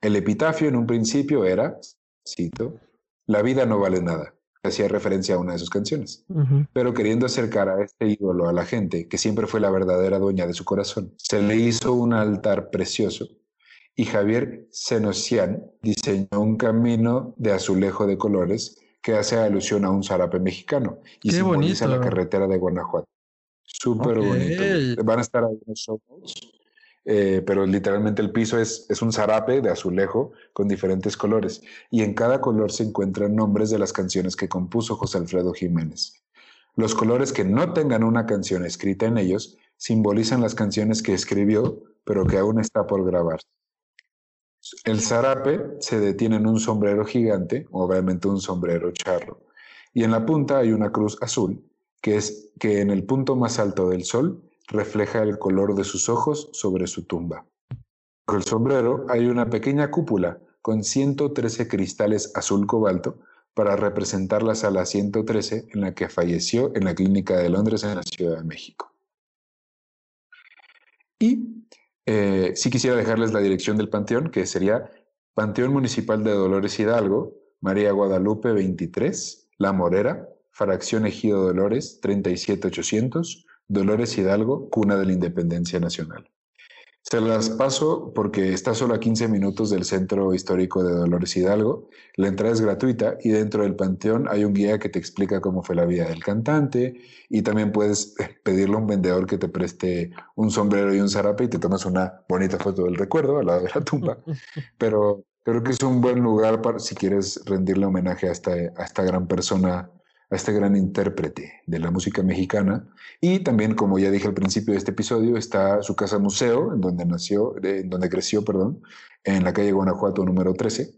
El epitafio en un principio era, cito, La vida no vale nada, hacía referencia a una de sus canciones, pero queriendo acercar a este ídolo a la gente, que siempre fue la verdadera dueña de su corazón, se le hizo un altar precioso y Javier Senosian diseñó un camino de azulejo de colores que hace alusión a un zarape mexicano y simboliza la carretera de Guanajuato. Súper bonito. Van a estar ahí en los show eh, pero literalmente el piso es, es un zarape de azulejo con diferentes colores y en cada color se encuentran nombres de las canciones que compuso José Alfredo Jiménez. Los colores que no tengan una canción escrita en ellos simbolizan las canciones que escribió, pero que aún está por grabar. El zarape se detiene en un sombrero gigante, obviamente un sombrero charro, y en la punta hay una cruz azul, que es que en el punto más alto del sol refleja el color de sus ojos sobre su tumba. Con el sombrero hay una pequeña cúpula con 113 cristales azul cobalto para representar la sala 113 en la que falleció en la Clínica de Londres en la Ciudad de México. Y eh, sí quisiera dejarles la dirección del panteón, que sería Panteón Municipal de Dolores Hidalgo, María Guadalupe 23, La Morera, Fracción Ejido Dolores 37800, Dolores Hidalgo, cuna de la independencia nacional. Te las paso porque está solo a 15 minutos del Centro Histórico de Dolores Hidalgo. La entrada es gratuita y dentro del panteón hay un guía que te explica cómo fue la vida del cantante y también puedes pedirle a un vendedor que te preste un sombrero y un zarape y te tomas una bonita foto del recuerdo al lado de la tumba. <laughs> Pero creo que es un buen lugar para si quieres rendirle homenaje a esta, a esta gran persona a este gran intérprete de la música mexicana. Y también, como ya dije al principio de este episodio, está su casa museo, en donde nació, en donde creció, perdón, en la calle Guanajuato número 13.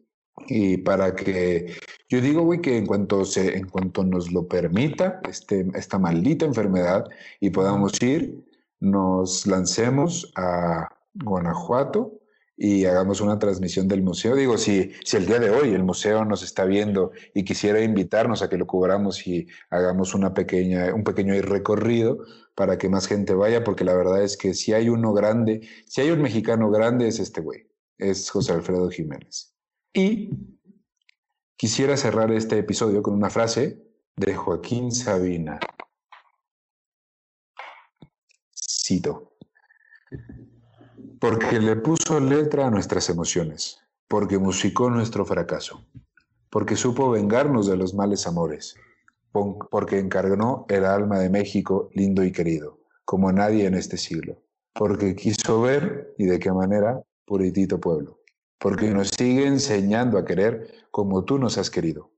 Y para que, yo digo, güey, que en cuanto, se, en cuanto nos lo permita, este, esta maldita enfermedad, y podamos ir, nos lancemos a Guanajuato y hagamos una transmisión del museo. Digo, si, si el día de hoy el museo nos está viendo y quisiera invitarnos a que lo cubramos y hagamos una pequeña, un pequeño recorrido para que más gente vaya, porque la verdad es que si hay uno grande, si hay un mexicano grande es este güey, es José Alfredo Jiménez. Y quisiera cerrar este episodio con una frase de Joaquín Sabina. Cito porque le puso letra a nuestras emociones, porque musicó nuestro fracaso, porque supo vengarnos de los males amores, porque encarnó el alma de México lindo y querido, como nadie en este siglo, porque quiso ver, y de qué manera, puritito pueblo, porque nos sigue enseñando a querer como tú nos has querido.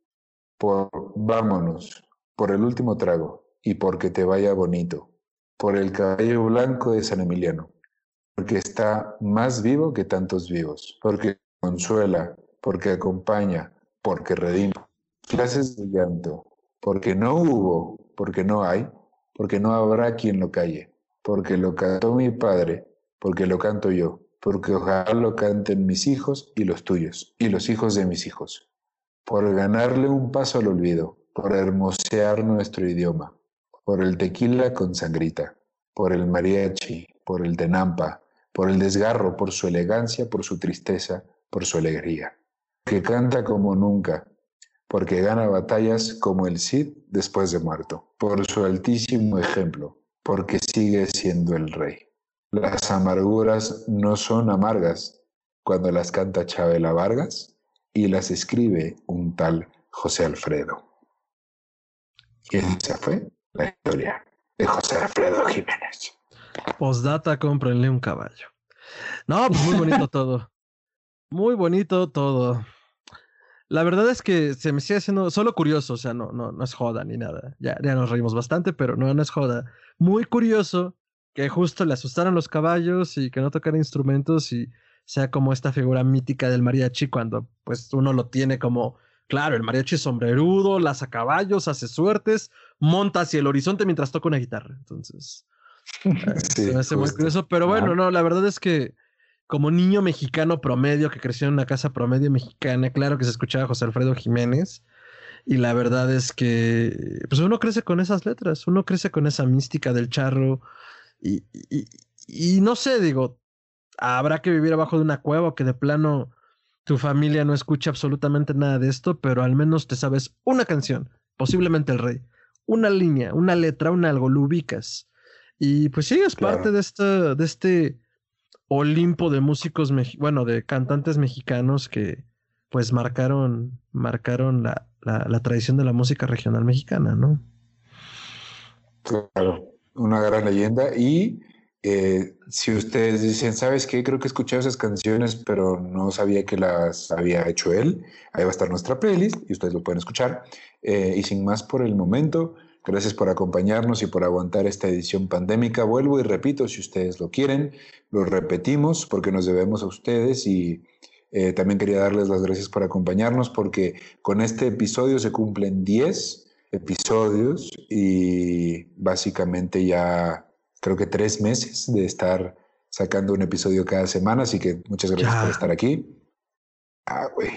Por vámonos, por el último trago, y porque te vaya bonito, por el cabello blanco de San Emiliano porque está más vivo que tantos vivos, porque consuela, porque acompaña, porque redime. Clases de llanto, porque no hubo, porque no hay, porque no habrá quien lo calle, porque lo cantó mi padre, porque lo canto yo, porque ojalá lo canten mis hijos y los tuyos, y los hijos de mis hijos, por ganarle un paso al olvido, por hermosear nuestro idioma, por el tequila con sangrita, por el mariachi, por el tenampa, por el desgarro, por su elegancia, por su tristeza, por su alegría. Que canta como nunca, porque gana batallas como el Cid después de muerto, por su altísimo ejemplo, porque sigue siendo el rey. Las amarguras no son amargas cuando las canta Chabela Vargas y las escribe un tal José Alfredo. Y esa fue la historia de José Alfredo Jiménez. Postdata, cómprenle un caballo. No, pues muy bonito <laughs> todo. Muy bonito todo. La verdad es que se me sigue haciendo solo curioso, o sea, no, no, no es joda ni nada. Ya, ya nos reímos bastante, pero no, no es joda. Muy curioso que justo le asustaran los caballos y que no tocara instrumentos y sea como esta figura mítica del mariachi cuando pues uno lo tiene como, claro, el mariachi es sombrerudo, a caballos, hace suertes, monta hacia el horizonte mientras toca una guitarra. Entonces, <laughs> se me hace muy curioso, pero bueno, no, la verdad es que como niño mexicano promedio que creció en una casa promedio mexicana, claro que se escuchaba José Alfredo Jiménez. Y la verdad es que pues uno crece con esas letras, uno crece con esa mística del charro. Y, y, no sé, digo, habrá que vivir abajo de una cueva o que de plano tu familia no escucha absolutamente nada de esto, pero al menos te sabes una canción, posiblemente el rey, una línea, una letra, un algo, lo ubicas. Y pues sí, es parte de, esta, de este Olimpo de músicos, bueno, de cantantes mexicanos que pues marcaron, marcaron la, la, tradición de la música regional mexicana, ¿no? Claro, una gran leyenda. Y eh, si ustedes dicen, ¿sabes qué? Creo que he escuchado esas canciones, pero no sabía que las había hecho él. Ahí va a estar nuestra playlist y ustedes lo pueden escuchar. Eh, y sin más por el momento, Gracias por acompañarnos y por aguantar esta edición pandémica. Vuelvo y repito, si ustedes lo quieren, lo repetimos porque nos debemos a ustedes y eh, también quería darles las gracias por acompañarnos porque con este episodio se cumplen 10 episodios y básicamente ya creo que tres meses de estar sacando un episodio cada semana, así que muchas gracias por estar aquí. Ah, güey.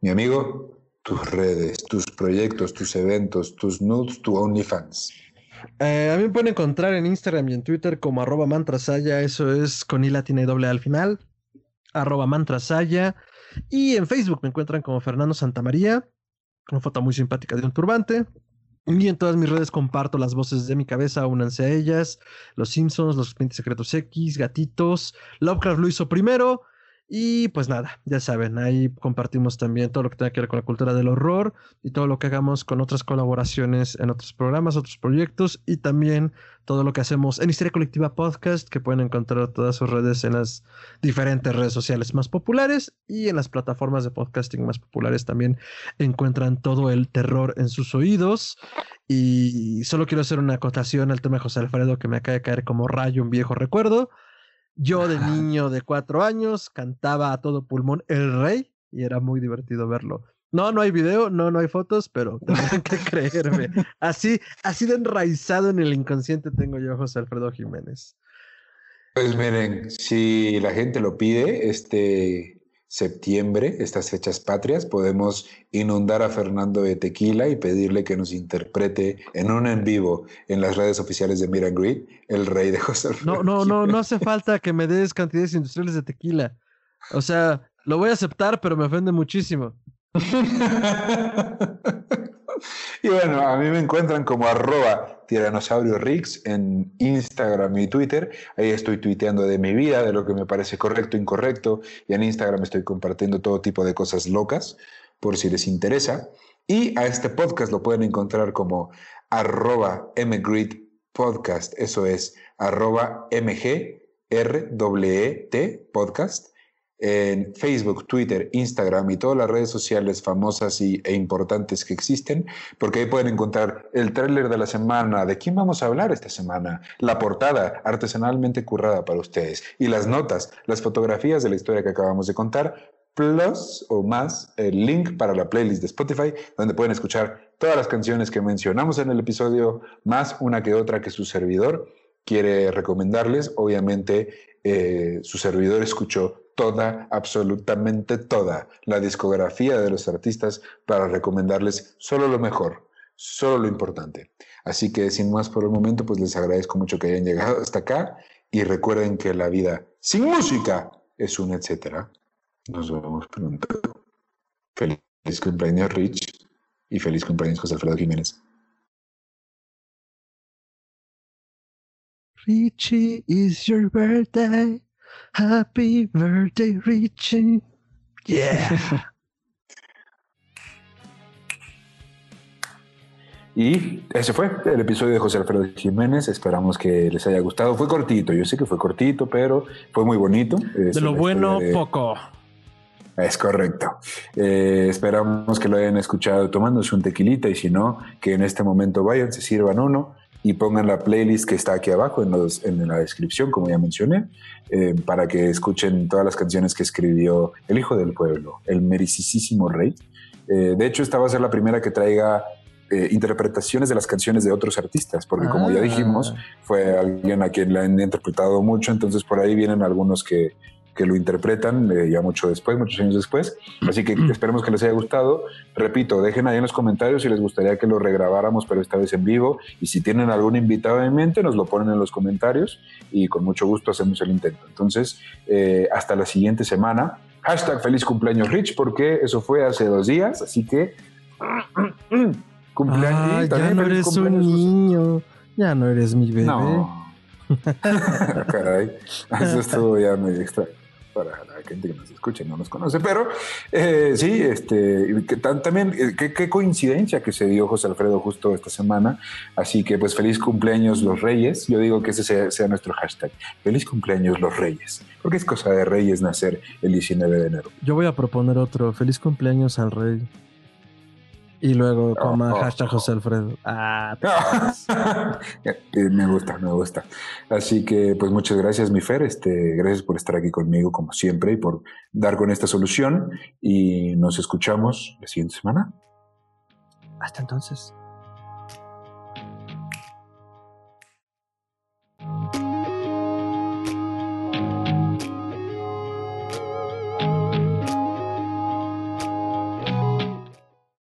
Mi amigo, tus redes, tus proyectos, tus eventos, tus nudes, tu OnlyFans? Eh, a mí me pueden encontrar en Instagram y en Twitter como arroba mantrasaya, eso es con i doble al final, arroba mantrasaya. Y en Facebook me encuentran como Fernando Santamaría, una foto muy simpática de un turbante. Y en todas mis redes comparto las voces de mi cabeza, únanse a ellas. Los Simpsons, Los Expedientes Secretos X, Gatitos. Lovecraft lo hizo primero. Y pues nada, ya saben, ahí compartimos también todo lo que tenga que ver con la cultura del horror y todo lo que hagamos con otras colaboraciones en otros programas, otros proyectos y también todo lo que hacemos en Historia Colectiva Podcast, que pueden encontrar todas sus redes en las diferentes redes sociales más populares y en las plataformas de podcasting más populares también encuentran todo el terror en sus oídos. Y solo quiero hacer una acotación al tema de José Alfredo que me acaba de caer como rayo un viejo recuerdo. Yo de niño de cuatro años cantaba a todo pulmón El Rey y era muy divertido verlo. No, no hay video, no, no hay fotos, pero <laughs> tendrán que creerme. <laughs> Así, así de enraizado en el inconsciente tengo yo José Alfredo Jiménez. Pues miren, si la gente lo pide, este septiembre, estas fechas patrias, podemos inundar a Fernando de tequila y pedirle que nos interprete en un en vivo en las redes oficiales de Miran el rey de José Alfredo. No, no, no, no hace falta que me des cantidades industriales de tequila. O sea, lo voy a aceptar, pero me ofende muchísimo. <laughs> y bueno, a mí me encuentran como arroba tiranosaurio Rix en Instagram y Twitter. Ahí estoy tuiteando de mi vida, de lo que me parece correcto, incorrecto. Y en Instagram estoy compartiendo todo tipo de cosas locas, por si les interesa. Y a este podcast lo pueden encontrar como arroba podcast. Eso es arroba mgrwet podcast en Facebook, Twitter, Instagram y todas las redes sociales famosas y, e importantes que existen, porque ahí pueden encontrar el tráiler de la semana, de quién vamos a hablar esta semana, la portada artesanalmente currada para ustedes. Y las notas, las fotografías de la historia que acabamos de contar, plus o más el link para la playlist de Spotify, donde pueden escuchar todas las canciones que mencionamos en el episodio, más una que otra que su servidor quiere recomendarles. Obviamente, eh, su servidor escuchó toda, absolutamente toda la discografía de los artistas para recomendarles solo lo mejor, solo lo importante. Así que sin más por el momento, pues les agradezco mucho que hayan llegado hasta acá y recuerden que la vida sin música es un etcétera. Nos vemos pronto. Feliz cumpleaños Rich y feliz cumpleaños José Alfredo Jiménez. Richie, is your birthday. Happy birthday, Richie. Yeah. <laughs> Y ese fue el episodio de José Alfredo Jiménez. Esperamos que les haya gustado. Fue cortito, yo sé que fue cortito, pero fue muy bonito. de lo bueno, poco. Es correcto. Eh, esperamos que lo hayan escuchado tomándose un tequilita y si no, que en este momento vayan, se sirvan uno y pongan la playlist que está aquí abajo en, los, en la descripción, como ya mencioné, eh, para que escuchen todas las canciones que escribió el Hijo del Pueblo, el mericísimo rey. Eh, de hecho, esta va a ser la primera que traiga eh, interpretaciones de las canciones de otros artistas, porque como ya dijimos, ah. fue alguien a quien la han interpretado mucho, entonces por ahí vienen algunos que, que lo interpretan eh, ya mucho después, muchos años después. Así que esperemos que les haya gustado. Repito, dejen ahí en los comentarios si les gustaría que lo regrabáramos, pero esta vez en vivo. Y si tienen algún invitado en mente, nos lo ponen en los comentarios y con mucho gusto hacemos el intento. Entonces, eh, hasta la siguiente semana. Hashtag feliz cumpleaños Rich, porque eso fue hace dos días. Así que... <clears throat> cumpleaños. ya no eres un niño. Ya no eres mi bebé. No. <laughs> Caray, <laughs> eso estuvo ya medio extraño para la gente que nos escuche, no nos conoce, pero eh, sí, este, que también, eh, qué, coincidencia que se dio José Alfredo justo esta semana, así que pues feliz cumpleaños los reyes, yo digo que ese sea nuestro hashtag, feliz cumpleaños los reyes, porque es cosa de reyes nacer el 19 de enero. Yo voy a proponer otro, feliz cumpleaños al rey. Y luego coma oh, hashtag José Alfredo. Ah, <laughs> me gusta, me gusta. Así que, pues muchas gracias, mi Fer. Este, gracias por estar aquí conmigo, como siempre, y por dar con esta solución. Y nos escuchamos la siguiente semana. Hasta entonces.